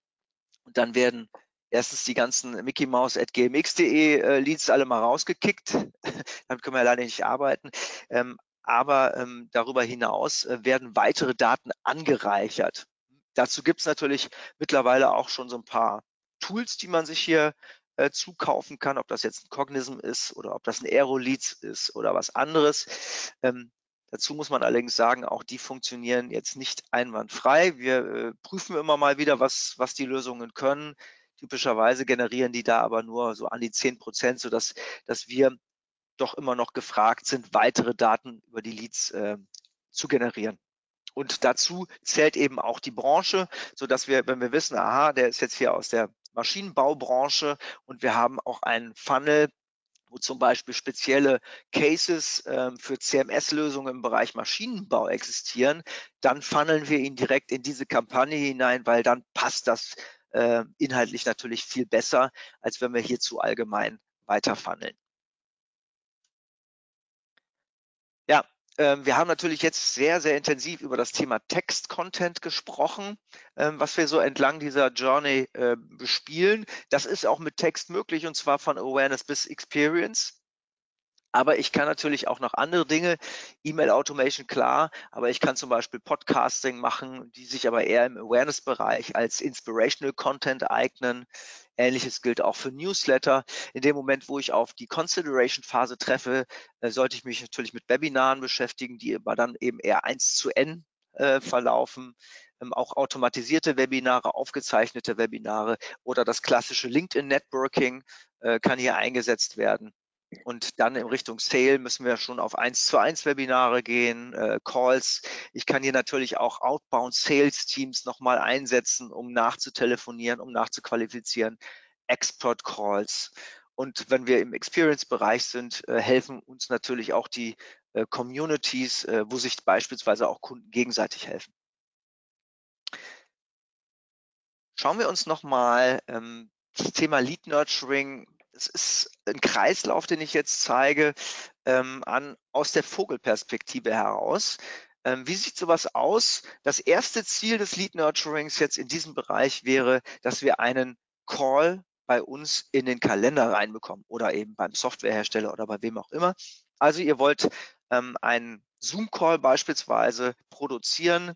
Und dann werden erstens die ganzen Mickey Mouse at gmx.de äh, Leads alle mal rausgekickt. Damit können wir leider nicht arbeiten. Ähm, aber ähm, darüber hinaus äh, werden weitere Daten angereichert. Dazu gibt es natürlich mittlerweile auch schon so ein paar Tools, die man sich hier äh, zukaufen kann, ob das jetzt ein Cognism ist oder ob das ein Aeroleads ist oder was anderes. Ähm, Dazu muss man allerdings sagen, auch die funktionieren jetzt nicht einwandfrei. Wir äh, prüfen immer mal wieder, was, was die Lösungen können. Typischerweise generieren die da aber nur so an die 10 Prozent, sodass dass wir doch immer noch gefragt sind, weitere Daten über die Leads äh, zu generieren. Und dazu zählt eben auch die Branche, so dass wir, wenn wir wissen, aha, der ist jetzt hier aus der Maschinenbaubranche und wir haben auch einen Funnel, wo zum Beispiel spezielle Cases ähm, für CMS-Lösungen im Bereich Maschinenbau existieren, dann funneln wir ihn direkt in diese Kampagne hinein, weil dann passt das äh, inhaltlich natürlich viel besser, als wenn wir hier zu allgemein weiter funneln. Ja, ähm, wir haben natürlich jetzt sehr, sehr intensiv über das Thema Text-Content gesprochen, ähm, was wir so entlang dieser Journey äh, bespielen. Das ist auch mit Text möglich und zwar von Awareness bis Experience. Aber ich kann natürlich auch noch andere Dinge, E-Mail Automation klar, aber ich kann zum Beispiel Podcasting machen, die sich aber eher im Awareness-Bereich als Inspirational Content eignen. Ähnliches gilt auch für Newsletter. In dem Moment, wo ich auf die Consideration-Phase treffe, äh, sollte ich mich natürlich mit Webinaren beschäftigen, die aber dann eben eher eins zu N äh, verlaufen. Ähm, auch automatisierte Webinare, aufgezeichnete Webinare oder das klassische LinkedIn-Networking äh, kann hier eingesetzt werden. Und dann in Richtung Sale müssen wir schon auf 1 zu 1 Webinare gehen, äh, Calls. Ich kann hier natürlich auch Outbound Sales Teams nochmal einsetzen, um nachzutelefonieren, um nachzuqualifizieren, Export Calls. Und wenn wir im Experience-Bereich sind, äh, helfen uns natürlich auch die äh, Communities, äh, wo sich beispielsweise auch Kunden gegenseitig helfen. Schauen wir uns nochmal ähm, das Thema Lead Nurturing es ist ein Kreislauf, den ich jetzt zeige, ähm, an, aus der Vogelperspektive heraus. Ähm, wie sieht sowas aus? Das erste Ziel des Lead Nurturings jetzt in diesem Bereich wäre, dass wir einen Call bei uns in den Kalender reinbekommen oder eben beim Softwarehersteller oder bei wem auch immer. Also ihr wollt ähm, einen Zoom-Call beispielsweise produzieren.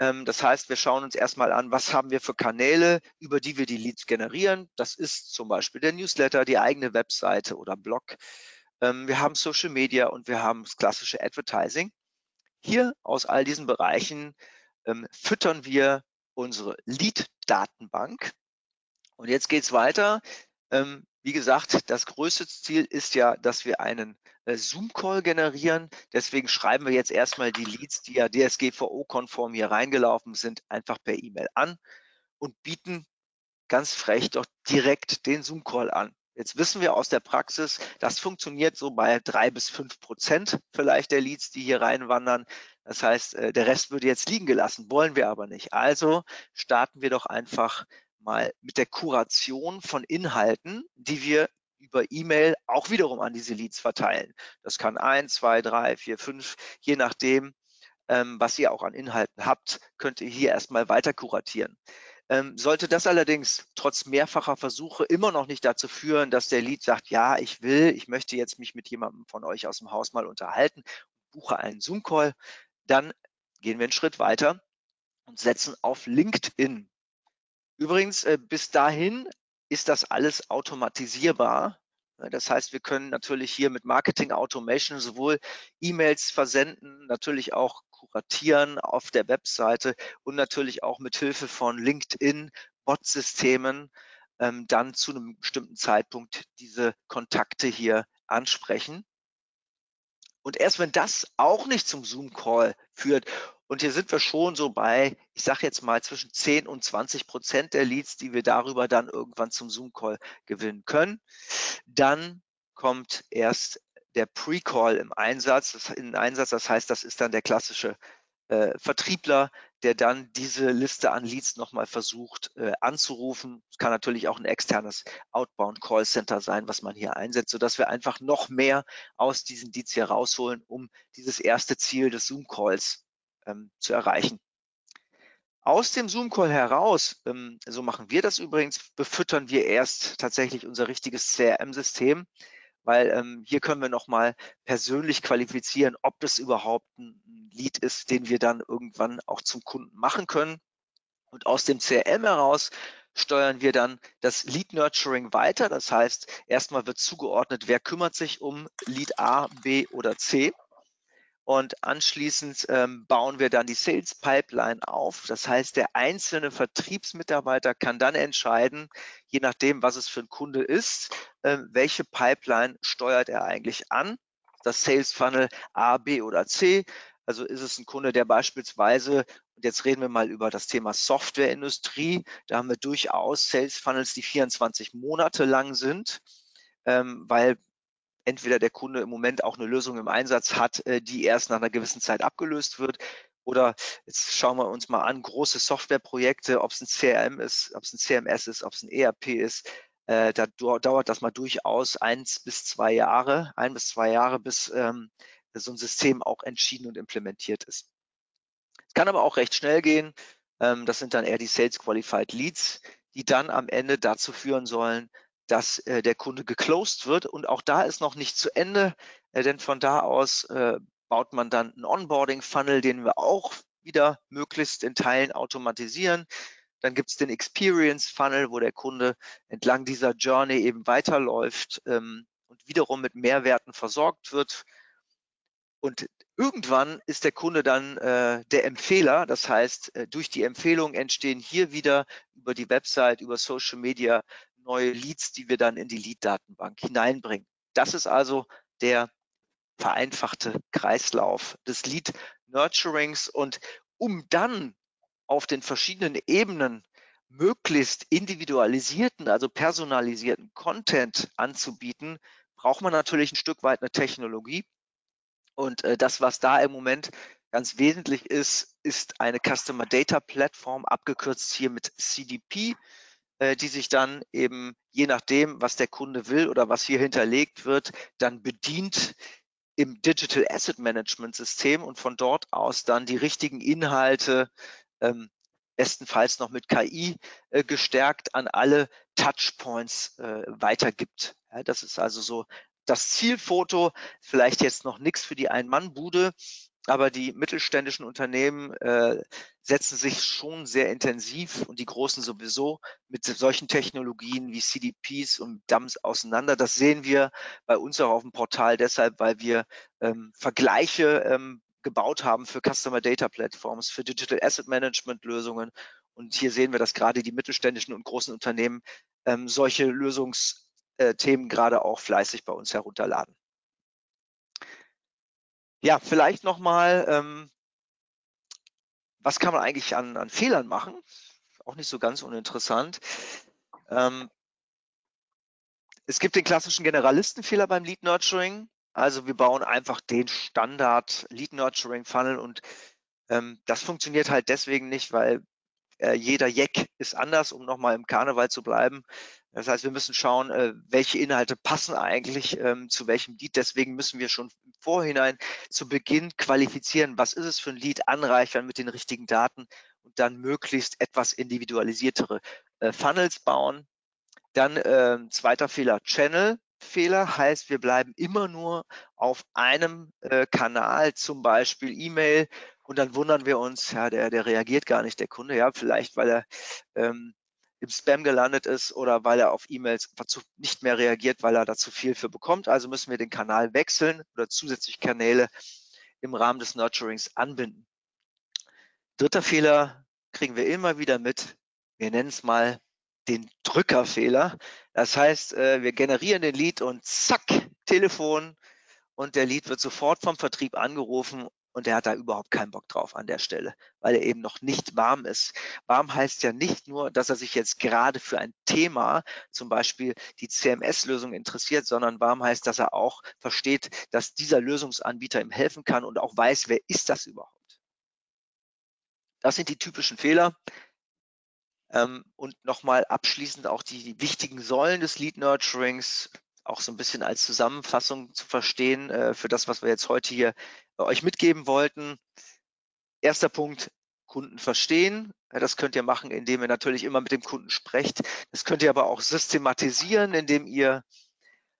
Ähm, das heißt, wir schauen uns erstmal an, was haben wir für Kanäle, über die wir die Leads generieren. Das ist zum Beispiel der Newsletter, die eigene Webseite oder Blog. Ähm, wir haben Social Media und wir haben das klassische Advertising. Hier aus all diesen Bereichen ähm, füttern wir unsere Lead-Datenbank. Und jetzt geht es weiter. Wie gesagt, das größte Ziel ist ja, dass wir einen äh, Zoom-Call generieren. Deswegen schreiben wir jetzt erstmal die Leads, die ja DSGVO-konform hier reingelaufen sind, einfach per E-Mail an und bieten ganz frech doch direkt den Zoom-Call an. Jetzt wissen wir aus der Praxis, das funktioniert so bei drei bis fünf Prozent vielleicht der Leads, die hier reinwandern. Das heißt, äh, der Rest würde jetzt liegen gelassen, wollen wir aber nicht. Also starten wir doch einfach mal mit der Kuration von Inhalten, die wir über E-Mail auch wiederum an diese Leads verteilen. Das kann ein, zwei, drei, vier, fünf, je nachdem, ähm, was ihr auch an Inhalten habt, könnt ihr hier erstmal weiter kuratieren. Ähm, sollte das allerdings trotz mehrfacher Versuche immer noch nicht dazu führen, dass der Lead sagt, ja, ich will, ich möchte jetzt mich mit jemandem von euch aus dem Haus mal unterhalten, buche einen Zoom-Call, dann gehen wir einen Schritt weiter und setzen auf LinkedIn. Übrigens, äh, bis dahin ist das alles automatisierbar. Das heißt, wir können natürlich hier mit Marketing Automation sowohl E-Mails versenden, natürlich auch kuratieren auf der Webseite und natürlich auch mit Hilfe von LinkedIn Bot-Systemen ähm, dann zu einem bestimmten Zeitpunkt diese Kontakte hier ansprechen. Und erst wenn das auch nicht zum Zoom-Call führt, und hier sind wir schon so bei, ich sage jetzt mal zwischen 10 und 20 Prozent der Leads, die wir darüber dann irgendwann zum Zoom-Call gewinnen können, dann kommt erst der Pre-Call im Einsatz, das, in Einsatz. Das heißt, das ist dann der klassische äh, Vertriebler, der dann diese Liste an Leads nochmal versucht äh, anzurufen. Es kann natürlich auch ein externes Outbound Call Center sein, was man hier einsetzt, sodass wir einfach noch mehr aus diesen Leads hier rausholen, um dieses erste Ziel des Zoom Calls ähm, zu erreichen. Aus dem Zoom-Call heraus, ähm, so machen wir das übrigens, befüttern wir erst tatsächlich unser richtiges CRM-System, weil ähm, hier können wir nochmal persönlich qualifizieren, ob das überhaupt ein Lead ist, den wir dann irgendwann auch zum Kunden machen können. Und aus dem CRM heraus steuern wir dann das Lead Nurturing weiter. Das heißt, erstmal wird zugeordnet, wer kümmert sich um Lead A, B oder C. Und anschließend ähm, bauen wir dann die Sales Pipeline auf. Das heißt, der einzelne Vertriebsmitarbeiter kann dann entscheiden, je nachdem, was es für ein Kunde ist, äh, welche Pipeline steuert er eigentlich an. Das Sales Funnel A, B oder C. Also ist es ein Kunde, der beispielsweise, und jetzt reden wir mal über das Thema Softwareindustrie, da haben wir durchaus Sales Funnels, die 24 Monate lang sind, ähm, weil entweder der Kunde im Moment auch eine Lösung im Einsatz hat, äh, die erst nach einer gewissen Zeit abgelöst wird. Oder jetzt schauen wir uns mal an, große Softwareprojekte, ob es ein CRM ist, ob es ein CMS ist, ob es ein ERP ist. Äh, da dauert das mal durchaus eins bis zwei Jahre, ein bis zwei Jahre, bis ähm, so ein System auch entschieden und implementiert ist. Es kann aber auch recht schnell gehen. Ähm, das sind dann eher die Sales Qualified Leads, die dann am Ende dazu führen sollen, dass äh, der Kunde geclosed wird. Und auch da ist noch nicht zu Ende, äh, denn von da aus äh, baut man dann einen Onboarding-Funnel, den wir auch wieder möglichst in Teilen automatisieren. Dann gibt es den Experience Funnel, wo der Kunde entlang dieser Journey eben weiterläuft ähm, und wiederum mit Mehrwerten versorgt wird. Und irgendwann ist der Kunde dann äh, der Empfehler. Das heißt, äh, durch die Empfehlung entstehen hier wieder über die Website, über Social Media neue Leads, die wir dann in die Lead-Datenbank hineinbringen. Das ist also der vereinfachte Kreislauf des Lead-Nurturings. Und um dann auf den verschiedenen Ebenen möglichst individualisierten, also personalisierten Content anzubieten, braucht man natürlich ein Stück weit eine Technologie. Und äh, das, was da im Moment ganz wesentlich ist, ist eine Customer Data Plattform, abgekürzt hier mit CDP. Äh, die sich dann eben je nachdem, was der Kunde will oder was hier hinterlegt wird, dann bedient im Digital Asset Management System und von dort aus dann die richtigen Inhalte ähm, bestenfalls noch mit KI äh, gestärkt an alle Touchpoints äh, weitergibt. Ja, das ist also so das Zielfoto, vielleicht jetzt noch nichts für die Ein-Mann-Bude, aber die mittelständischen Unternehmen äh, setzen sich schon sehr intensiv und die großen sowieso mit solchen Technologien wie CDPs und DAMs auseinander. Das sehen wir bei uns auch auf dem Portal deshalb, weil wir ähm, Vergleiche ähm, gebaut haben für Customer Data Platforms, für Digital Asset Management Lösungen. Und hier sehen wir, dass gerade die mittelständischen und großen Unternehmen ähm, solche Lösungsthemen gerade auch fleißig bei uns herunterladen. Ja, vielleicht nochmal, ähm, was kann man eigentlich an, an Fehlern machen? Auch nicht so ganz uninteressant. Ähm, es gibt den klassischen Generalistenfehler beim Lead Nurturing. Also wir bauen einfach den Standard Lead Nurturing Funnel und ähm, das funktioniert halt deswegen nicht, weil äh, jeder Jack ist anders, um nochmal im Karneval zu bleiben. Das heißt, wir müssen schauen, äh, welche Inhalte passen eigentlich ähm, zu welchem Lied. Deswegen müssen wir schon im Vorhinein zu Beginn qualifizieren, was ist es für ein Lied, anreichern mit den richtigen Daten und dann möglichst etwas individualisiertere äh, Funnels bauen. Dann äh, zweiter Fehler, Channel. Fehler heißt, wir bleiben immer nur auf einem äh, Kanal, zum Beispiel E-Mail, und dann wundern wir uns, ja, der, der reagiert gar nicht, der Kunde, ja, vielleicht weil er ähm, im Spam gelandet ist oder weil er auf E-Mails nicht mehr reagiert, weil er da zu viel für bekommt. Also müssen wir den Kanal wechseln oder zusätzlich Kanäle im Rahmen des Nurturings anbinden. Dritter Fehler kriegen wir immer wieder mit. Wir nennen es mal den Drückerfehler. Das heißt, äh, wir generieren den Lead und zack, Telefon und der Lead wird sofort vom Vertrieb angerufen und er hat da überhaupt keinen Bock drauf an der Stelle, weil er eben noch nicht warm ist. Warm heißt ja nicht nur, dass er sich jetzt gerade für ein Thema, zum Beispiel die CMS-Lösung interessiert, sondern warm heißt, dass er auch versteht, dass dieser Lösungsanbieter ihm helfen kann und auch weiß, wer ist das überhaupt. Das sind die typischen Fehler. Ähm, und nochmal abschließend auch die wichtigen Säulen des Lead Nurturings, auch so ein bisschen als Zusammenfassung zu verstehen äh, für das, was wir jetzt heute hier äh, euch mitgeben wollten. Erster Punkt, Kunden verstehen. Das könnt ihr machen, indem ihr natürlich immer mit dem Kunden sprecht. Das könnt ihr aber auch systematisieren, indem ihr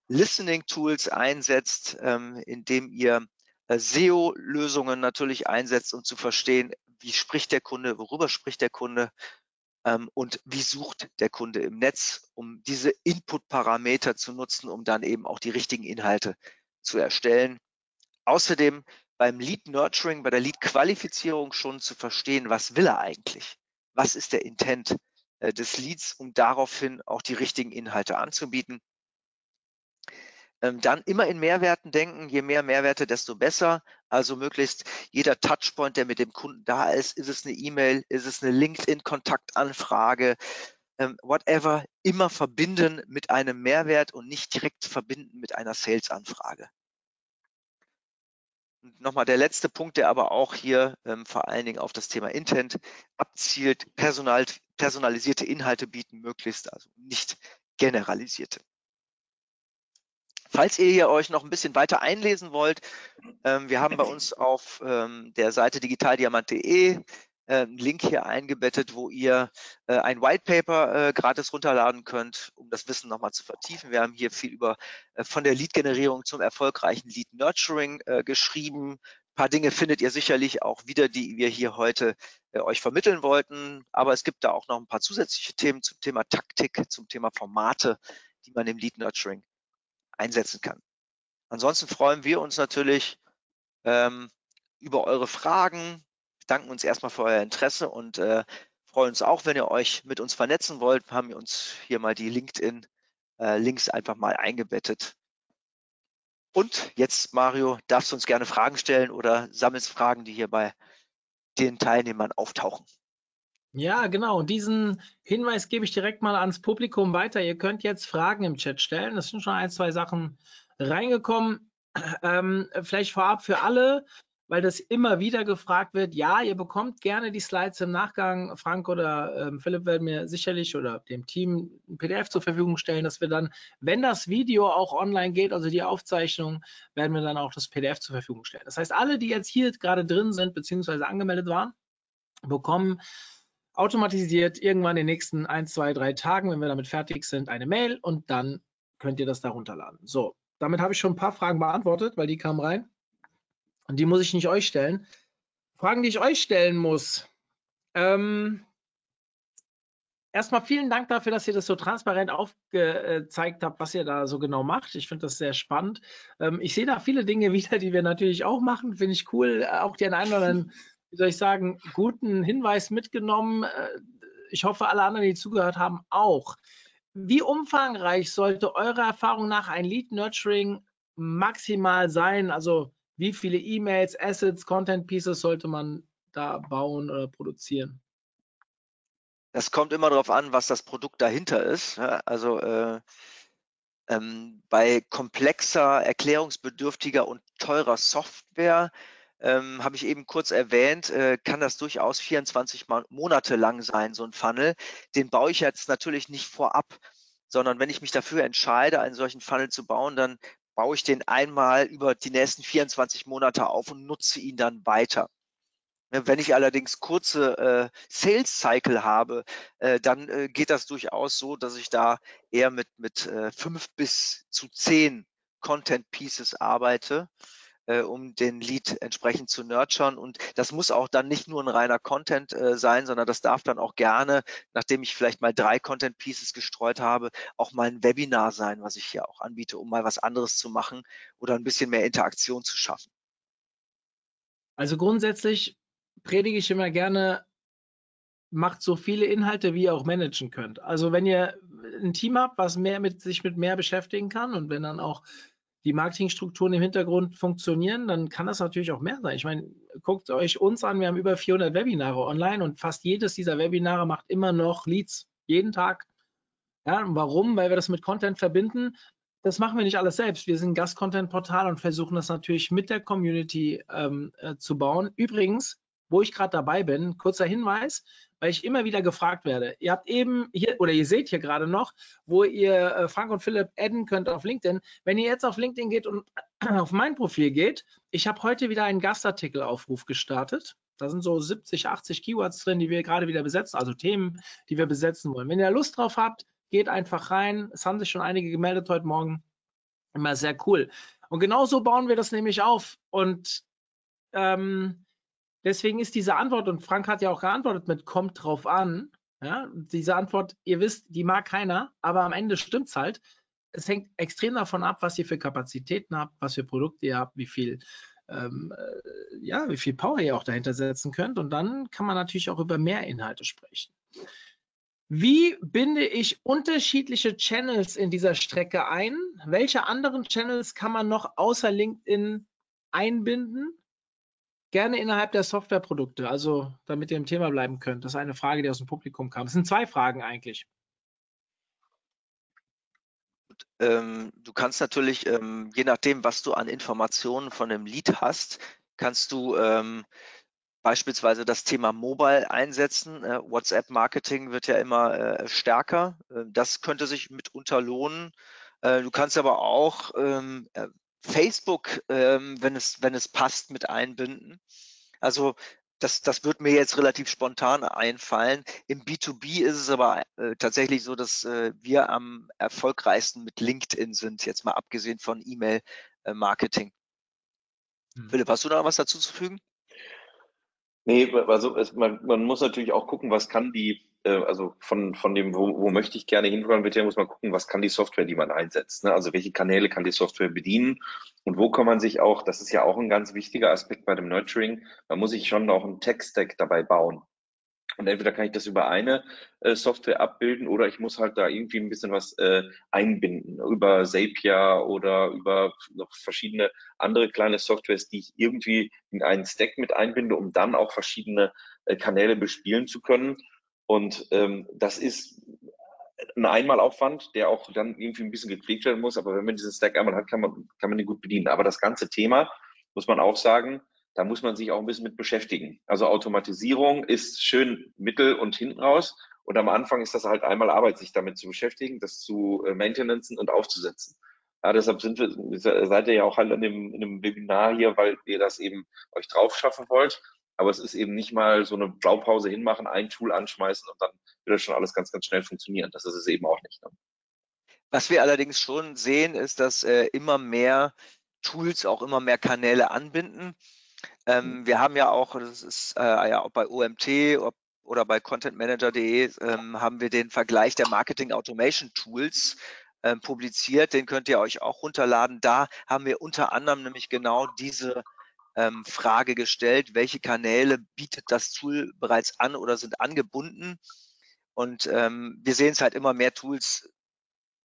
Listening Tools einsetzt, ähm, indem ihr äh, SEO-Lösungen natürlich einsetzt, um zu verstehen, wie spricht der Kunde, worüber spricht der Kunde und wie sucht der Kunde im Netz, um diese Input-Parameter zu nutzen, um dann eben auch die richtigen Inhalte zu erstellen. Außerdem beim Lead Nurturing, bei der Lead Qualifizierung schon zu verstehen, was will er eigentlich? Was ist der Intent äh, des Leads, um daraufhin auch die richtigen Inhalte anzubieten? Ähm, dann immer in Mehrwerten denken. Je mehr Mehrwerte, desto besser. Also möglichst jeder Touchpoint, der mit dem Kunden da ist, ist es eine E-Mail, ist es eine LinkedIn-Kontaktanfrage, ähm, whatever, immer verbinden mit einem Mehrwert und nicht direkt verbinden mit einer Sales-Anfrage. Nochmal der letzte Punkt, der aber auch hier ähm, vor allen Dingen auf das Thema Intent abzielt, personal, personalisierte Inhalte bieten, möglichst also nicht generalisierte. Falls ihr hier euch noch ein bisschen weiter einlesen wollt, ähm, wir haben bei uns auf ähm, der Seite digitaldiamant.de äh, einen Link hier eingebettet, wo ihr äh, ein White Paper äh, gratis runterladen könnt, um das Wissen nochmal zu vertiefen. Wir haben hier viel über äh, von der Lead-Generierung zum erfolgreichen Lead-Nurturing äh, geschrieben. Ein paar Dinge findet ihr sicherlich auch wieder, die wir hier heute äh, euch vermitteln wollten. Aber es gibt da auch noch ein paar zusätzliche Themen zum Thema Taktik, zum Thema Formate, die man im Lead Nurturing einsetzen kann. Ansonsten freuen wir uns natürlich ähm, über eure Fragen, danken uns erstmal für euer Interesse und äh, freuen uns auch, wenn ihr euch mit uns vernetzen wollt. Wir haben uns hier mal die LinkedIn-Links äh, einfach mal eingebettet. Und jetzt, Mario, darfst du uns gerne Fragen stellen oder sammelst Fragen, die hier bei den Teilnehmern auftauchen. Ja, genau. Diesen Hinweis gebe ich direkt mal ans Publikum weiter. Ihr könnt jetzt Fragen im Chat stellen. Es sind schon ein, zwei Sachen reingekommen. Ähm, vielleicht vorab für alle, weil das immer wieder gefragt wird. Ja, ihr bekommt gerne die Slides im Nachgang. Frank oder ähm, Philipp werden mir sicherlich oder dem Team ein PDF zur Verfügung stellen, dass wir dann, wenn das Video auch online geht, also die Aufzeichnung, werden wir dann auch das PDF zur Verfügung stellen. Das heißt, alle, die jetzt hier gerade drin sind, beziehungsweise angemeldet waren, bekommen automatisiert irgendwann in den nächsten ein, zwei, drei Tagen, wenn wir damit fertig sind, eine Mail und dann könnt ihr das da runterladen. So, damit habe ich schon ein paar Fragen beantwortet, weil die kamen rein. Und die muss ich nicht euch stellen. Fragen, die ich euch stellen muss. Ähm, erstmal vielen Dank dafür, dass ihr das so transparent aufgezeigt habt, was ihr da so genau macht. Ich finde das sehr spannend. Ähm, ich sehe da viele Dinge wieder, die wir natürlich auch machen. Finde ich cool. Auch den einen oder anderen, wie soll ich sagen, guten Hinweis mitgenommen. Äh, ich hoffe, alle anderen, die zugehört haben, auch. Wie umfangreich sollte eurer Erfahrung nach ein Lead Nurturing maximal sein? Also wie viele E-Mails, Assets, Content Pieces sollte man da bauen oder produzieren? Das kommt immer darauf an, was das Produkt dahinter ist. Also äh, ähm, bei komplexer, erklärungsbedürftiger und teurer Software ähm, habe ich eben kurz erwähnt, äh, kann das durchaus 24 Monate lang sein, so ein Funnel. Den baue ich jetzt natürlich nicht vorab, sondern wenn ich mich dafür entscheide, einen solchen Funnel zu bauen, dann baue ich den einmal über die nächsten 24 Monate auf und nutze ihn dann weiter. Wenn ich allerdings kurze äh, Sales Cycle habe, äh, dann äh, geht das durchaus so, dass ich da eher mit, mit äh, fünf bis zu zehn Content Pieces arbeite äh, um den Lead entsprechend zu nurturen. Und das muss auch dann nicht nur ein reiner Content äh, sein, sondern das darf dann auch gerne, nachdem ich vielleicht mal drei Content Pieces gestreut habe, auch mal ein Webinar sein, was ich hier auch anbiete, um mal was anderes zu machen oder ein bisschen mehr Interaktion zu schaffen. Also grundsätzlich predige ich immer gerne, macht so viele Inhalte, wie ihr auch managen könnt. Also wenn ihr ein Team habt, was mehr mit sich mit mehr beschäftigen kann und wenn dann auch die Marketingstrukturen im Hintergrund funktionieren, dann kann das natürlich auch mehr sein. Ich meine, guckt euch uns an, wir haben über 400 Webinare online und fast jedes dieser Webinare macht immer noch Leads, jeden Tag. Ja, warum? Weil wir das mit Content verbinden. Das machen wir nicht alles selbst. Wir sind ein Gast-Content-Portal und versuchen das natürlich mit der Community ähm, äh, zu bauen. Übrigens, wo ich gerade dabei bin, kurzer Hinweis, weil ich immer wieder gefragt werde. Ihr habt eben hier, oder ihr seht hier gerade noch, wo ihr äh, Frank und Philipp adden könnt auf LinkedIn. Wenn ihr jetzt auf LinkedIn geht und auf mein Profil geht, ich habe heute wieder einen Gastartikelaufruf gestartet. Da sind so 70, 80 Keywords drin, die wir gerade wieder besetzen, also Themen, die wir besetzen wollen. Wenn ihr Lust drauf habt, geht einfach rein. Es haben sich schon einige gemeldet heute Morgen. Immer sehr cool. Und genauso bauen wir das nämlich auf. Und ähm, deswegen ist diese Antwort, und Frank hat ja auch geantwortet mit kommt drauf an, ja, diese Antwort, ihr wisst, die mag keiner, aber am Ende stimmt es halt. Es hängt extrem davon ab, was ihr für Kapazitäten habt, was für Produkte ihr habt, wie viel, ähm, äh, ja, wie viel Power ihr auch dahinter setzen könnt. Und dann kann man natürlich auch über mehr Inhalte sprechen. Wie binde ich unterschiedliche Channels in dieser Strecke ein? Welche anderen Channels kann man noch außer LinkedIn einbinden? Gerne innerhalb der Softwareprodukte, also damit ihr im Thema bleiben könnt. Das ist eine Frage, die aus dem Publikum kam. Es sind zwei Fragen eigentlich. Ähm, du kannst natürlich, ähm, je nachdem, was du an Informationen von dem Lead hast, kannst du ähm, beispielsweise das Thema Mobile einsetzen. Äh, WhatsApp-Marketing wird ja immer äh, stärker. Äh, das könnte sich mitunter lohnen. Äh, du kannst aber auch ähm, äh, Facebook, ähm, wenn, es, wenn es passt, mit einbinden. Also das, das wird mir jetzt relativ spontan einfallen. Im B2B ist es aber äh, tatsächlich so, dass äh, wir am erfolgreichsten mit LinkedIn sind, jetzt mal abgesehen von E-Mail-Marketing. Äh, hm. Philipp, hast du da was dazu zu fügen? Nee, also es, man, man muss natürlich auch gucken, was kann die also von, von dem, wo, wo möchte ich gerne hinfahren, wird ja, muss man gucken, was kann die Software, die man einsetzt. Ne? Also welche Kanäle kann die Software bedienen und wo kann man sich auch, das ist ja auch ein ganz wichtiger Aspekt bei dem Nurturing, man muss sich schon auch einen Tech-Stack dabei bauen. Und entweder kann ich das über eine äh, Software abbilden oder ich muss halt da irgendwie ein bisschen was äh, einbinden über Zapier oder über noch verschiedene andere kleine Softwares, die ich irgendwie in einen Stack mit einbinde, um dann auch verschiedene äh, Kanäle bespielen zu können. Und ähm, das ist ein Einmalaufwand, der auch dann irgendwie ein bisschen gepflegt werden muss. Aber wenn man diesen Stack einmal hat, kann man, kann man den gut bedienen. Aber das ganze Thema, muss man auch sagen, da muss man sich auch ein bisschen mit beschäftigen. Also Automatisierung ist schön mittel und hinten raus. Und am Anfang ist das halt einmal Arbeit, sich damit zu beschäftigen, das zu äh, maintenancen und aufzusetzen. Ja, deshalb sind wir, seid ihr ja auch halt in dem, in dem Webinar hier, weil ihr das eben euch drauf schaffen wollt. Aber es ist eben nicht mal so eine Blaupause hinmachen, ein Tool anschmeißen und dann wird das schon alles ganz, ganz schnell funktionieren. Das ist es eben auch nicht. Ne? Was wir allerdings schon sehen, ist, dass äh, immer mehr Tools auch immer mehr Kanäle anbinden. Ähm, mhm. wir haben ja auch, das ist äh, ja auch bei OMT ob, oder bei contentmanager.de ähm, haben wir den Vergleich der Marketing Automation Tools ähm, publiziert. Den könnt ihr euch auch runterladen. Da haben wir unter anderem nämlich genau diese ähm, Frage gestellt, welche Kanäle bietet das Tool bereits an oder sind angebunden? Und ähm, wir sehen es halt immer mehr Tools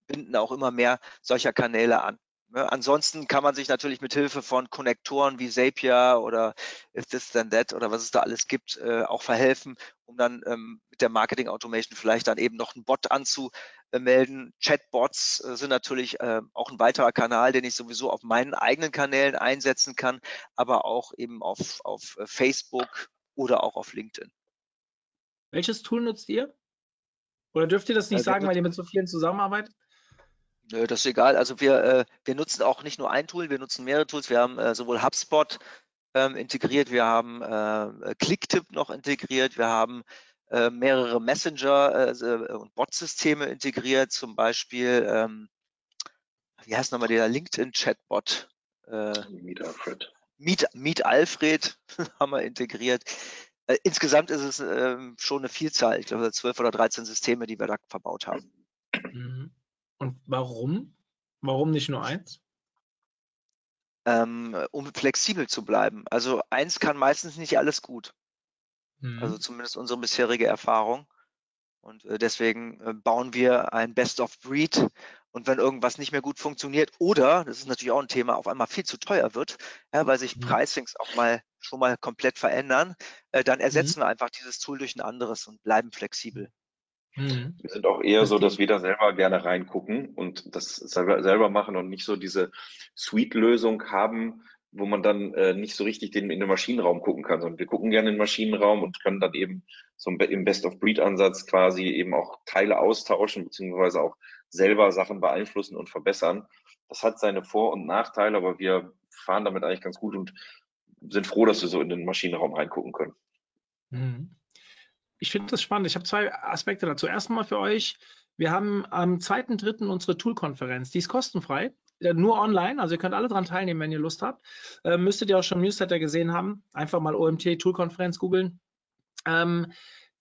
binden auch immer mehr solcher Kanäle an. Ne? Ansonsten kann man sich natürlich mit Hilfe von Konnektoren wie Zapier oder If This Then That oder was es da alles gibt, äh, auch verhelfen, um dann ähm, mit der Marketing Automation vielleicht dann eben noch einen Bot anzumelden. Chatbots äh, sind natürlich äh, auch ein weiterer Kanal, den ich sowieso auf meinen eigenen Kanälen einsetzen kann, aber auch eben auf, auf äh, Facebook oder auch auf LinkedIn. Welches Tool nutzt ihr? Oder dürft ihr das nicht sagen, weil ihr mit so vielen zusammenarbeitet? Nö, das ist egal. Also wir, äh, wir nutzen auch nicht nur ein Tool, wir nutzen mehrere Tools. Wir haben äh, sowohl HubSpot ähm, integriert, wir haben äh, Clicktip noch integriert, wir haben äh, mehrere Messenger äh, und Bot-Systeme integriert, zum Beispiel, ähm, wie heißt nochmal der LinkedIn-Chatbot? Äh, Meet Alfred. Meet, Meet Alfred haben wir integriert. Äh, insgesamt ist es ähm, schon eine Vielzahl, ich glaube zwölf oder 13 Systeme, die wir da verbaut haben. Mhm. Und warum? Warum nicht nur eins? Ähm, um flexibel zu bleiben. Also eins kann meistens nicht alles gut. Mhm. Also zumindest unsere bisherige Erfahrung. Und äh, deswegen äh, bauen wir ein Best of Breed. Und wenn irgendwas nicht mehr gut funktioniert oder, das ist natürlich auch ein Thema, auf einmal viel zu teuer wird, ja, weil sich mhm. Pricings auch mal schon mal komplett verändern, äh, dann ersetzen mhm. wir einfach dieses Tool durch ein anderes und bleiben flexibel. Mhm. Wir sind auch eher so, dass wir da selber gerne reingucken und das selber, selber machen und nicht so diese Suite-Lösung haben, wo man dann äh, nicht so richtig den, in den Maschinenraum gucken kann, sondern wir gucken gerne in den Maschinenraum und können dann eben so im Best-of-Breed-Ansatz quasi eben auch Teile austauschen, beziehungsweise auch selber Sachen beeinflussen und verbessern. Das hat seine Vor- und Nachteile, aber wir fahren damit eigentlich ganz gut und sind froh, dass wir so in den Maschinenraum reingucken können. Mhm ich finde das spannend. Ich habe zwei Aspekte dazu. Erstmal für euch, wir haben am 2.3. unsere Tool-Konferenz. Die ist kostenfrei, nur online. Also ihr könnt alle daran teilnehmen, wenn ihr Lust habt. Äh, müsstet ihr auch schon im Newsletter gesehen haben. Einfach mal OMT Tool-Konferenz googeln. Ähm,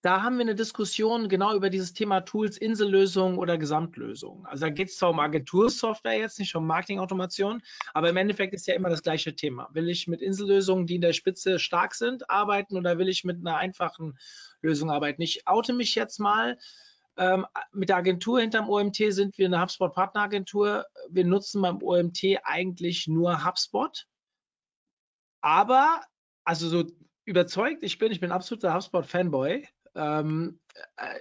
da haben wir eine Diskussion genau über dieses Thema Tools, Insellösungen oder Gesamtlösungen. Also da geht es zwar um Agentursoftware jetzt, nicht um Marketingautomation, aber im Endeffekt ist ja immer das gleiche Thema. Will ich mit Insellösungen, die in der Spitze stark sind, arbeiten oder will ich mit einer einfachen Lösung arbeiten? Ich oute mich jetzt mal. Ähm, mit der Agentur hinterm OMT sind wir eine HubSpot-Partneragentur. Wir nutzen beim OMT eigentlich nur HubSpot. Aber, also so überzeugt ich bin, ich bin absoluter HubSpot-Fanboy. Ähm, äh,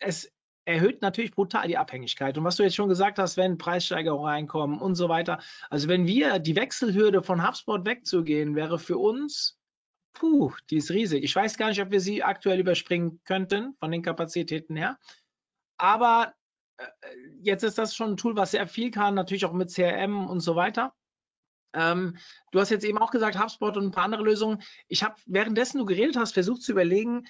es erhöht natürlich brutal die Abhängigkeit. Und was du jetzt schon gesagt hast, wenn Preissteigerungen reinkommen und so weiter. Also wenn wir die Wechselhürde von HubSpot wegzugehen, wäre für uns, puh, die ist riesig. Ich weiß gar nicht, ob wir sie aktuell überspringen könnten von den Kapazitäten her. Aber äh, jetzt ist das schon ein Tool, was sehr viel kann, natürlich auch mit CRM und so weiter. Ähm, du hast jetzt eben auch gesagt, HubSpot und ein paar andere Lösungen. Ich habe, währenddessen du geredet hast, versucht zu überlegen,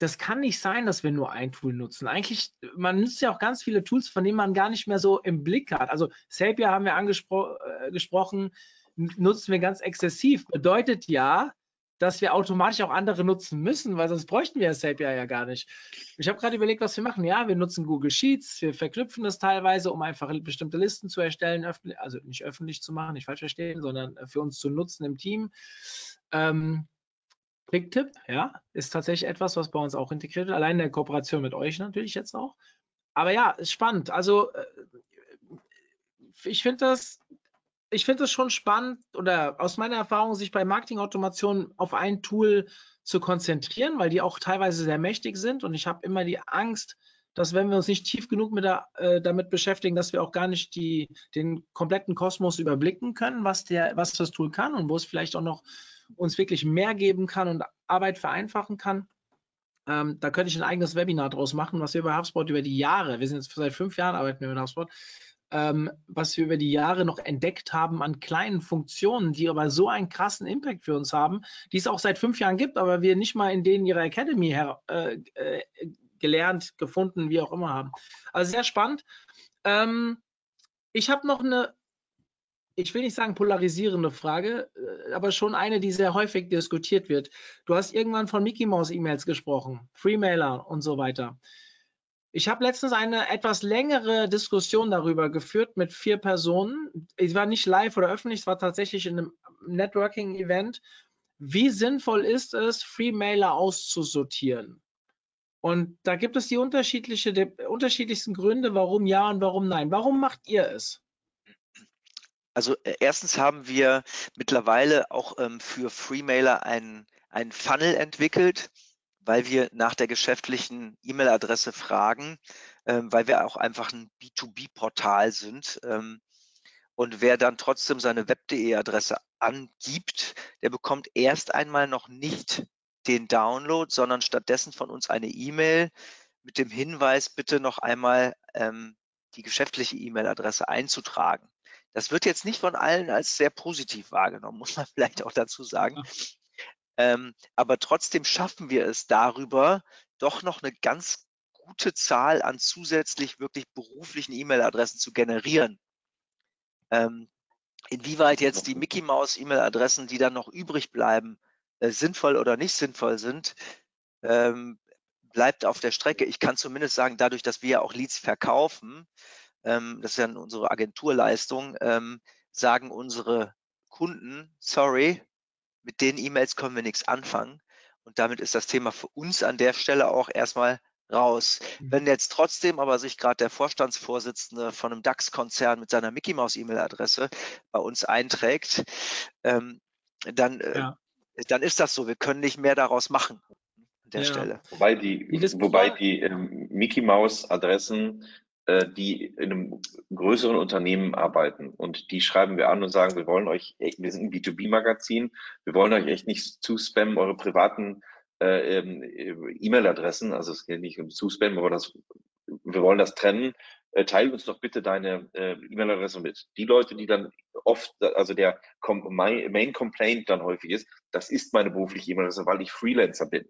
das kann nicht sein, dass wir nur ein Tool nutzen. Eigentlich, man nutzt ja auch ganz viele Tools, von denen man gar nicht mehr so im Blick hat. Also Zapier haben wir angesprochen, äh, nutzen wir ganz exzessiv. Bedeutet ja, dass wir automatisch auch andere nutzen müssen, weil sonst bräuchten wir Zapier ja gar nicht. Ich habe gerade überlegt, was wir machen. Ja, wir nutzen Google Sheets, wir verknüpfen das teilweise, um einfach bestimmte Listen zu erstellen, also nicht öffentlich zu machen, nicht falsch verstehen, sondern für uns zu nutzen im Team. Ähm, Clicktip, ja, ist tatsächlich etwas, was bei uns auch integriert wird, allein in der Kooperation mit euch natürlich jetzt auch. Aber ja, ist spannend. Also äh, ich finde das, ich finde es schon spannend oder aus meiner Erfahrung, sich bei Marketingautomation auf ein Tool zu konzentrieren, weil die auch teilweise sehr mächtig sind. Und ich habe immer die Angst, dass wenn wir uns nicht tief genug mit der, äh, damit beschäftigen, dass wir auch gar nicht die, den kompletten Kosmos überblicken können, was, der, was das Tool kann und wo es vielleicht auch noch uns wirklich mehr geben kann und Arbeit vereinfachen kann. Ähm, da könnte ich ein eigenes Webinar draus machen, was wir bei HubSpot über die Jahre, wir sind jetzt seit fünf Jahren arbeiten wir mit HubSpot, ähm, was wir über die Jahre noch entdeckt haben an kleinen Funktionen, die aber so einen krassen Impact für uns haben, die es auch seit fünf Jahren gibt, aber wir nicht mal in denen ihrer Academy her, äh, äh, gelernt, gefunden, wie auch immer haben. Also sehr spannend. Ähm, ich habe noch eine, ich will nicht sagen polarisierende Frage, äh, aber schon eine, die sehr häufig diskutiert wird. Du hast irgendwann von Mickey Mouse E-Mails gesprochen, Freemailer und so weiter. Ich habe letztens eine etwas längere Diskussion darüber geführt mit vier Personen. Ich war nicht live oder öffentlich, es war tatsächlich in einem Networking-Event. Wie sinnvoll ist es, Freemailer auszusortieren? Und da gibt es die, unterschiedliche, die unterschiedlichsten Gründe, warum ja und warum nein. Warum macht ihr es? Also äh, erstens haben wir mittlerweile auch ähm, für Freemailer einen, einen Funnel entwickelt weil wir nach der geschäftlichen E-Mail-Adresse fragen, ähm, weil wir auch einfach ein B2B-Portal sind. Ähm, und wer dann trotzdem seine web.de-Adresse angibt, der bekommt erst einmal noch nicht den Download, sondern stattdessen von uns eine E-Mail mit dem Hinweis, bitte noch einmal ähm, die geschäftliche E-Mail-Adresse einzutragen. Das wird jetzt nicht von allen als sehr positiv wahrgenommen, muss man vielleicht auch dazu sagen. Ähm, aber trotzdem schaffen wir es darüber, doch noch eine ganz gute Zahl an zusätzlich wirklich beruflichen E-Mail-Adressen zu generieren. Ähm, inwieweit jetzt die Mickey Mouse E-Mail-Adressen, die dann noch übrig bleiben, äh, sinnvoll oder nicht sinnvoll sind, ähm, bleibt auf der Strecke. Ich kann zumindest sagen, dadurch, dass wir ja auch Leads verkaufen, ähm, das ist ja unsere Agenturleistung, ähm, sagen unsere Kunden, sorry, mit den E-Mails können wir nichts anfangen. Und damit ist das Thema für uns an der Stelle auch erstmal raus. Mhm. Wenn jetzt trotzdem aber sich gerade der Vorstandsvorsitzende von einem DAX-Konzern mit seiner Mickey Mouse E-Mail-Adresse bei uns einträgt, ähm, dann, äh, ja. dann ist das so. Wir können nicht mehr daraus machen an der ja. Stelle. Wobei die, wobei die ähm, Mickey Mouse Adressen äh, die in einem größeren Unternehmen arbeiten. Und die schreiben wir an und sagen, wir wollen euch, wir sind ein B2B-Magazin, wir wollen euch echt nicht zu spammen, eure privaten äh, ähm, E-Mail-Adressen, also es geht nicht um zu spammen, aber das, wir wollen das trennen. Äh, teil uns doch bitte deine äh, E-Mail-Adresse mit. Die Leute, die dann oft, also der Main Complaint dann häufig ist, das ist meine berufliche E-Mail-Adresse, weil ich Freelancer bin.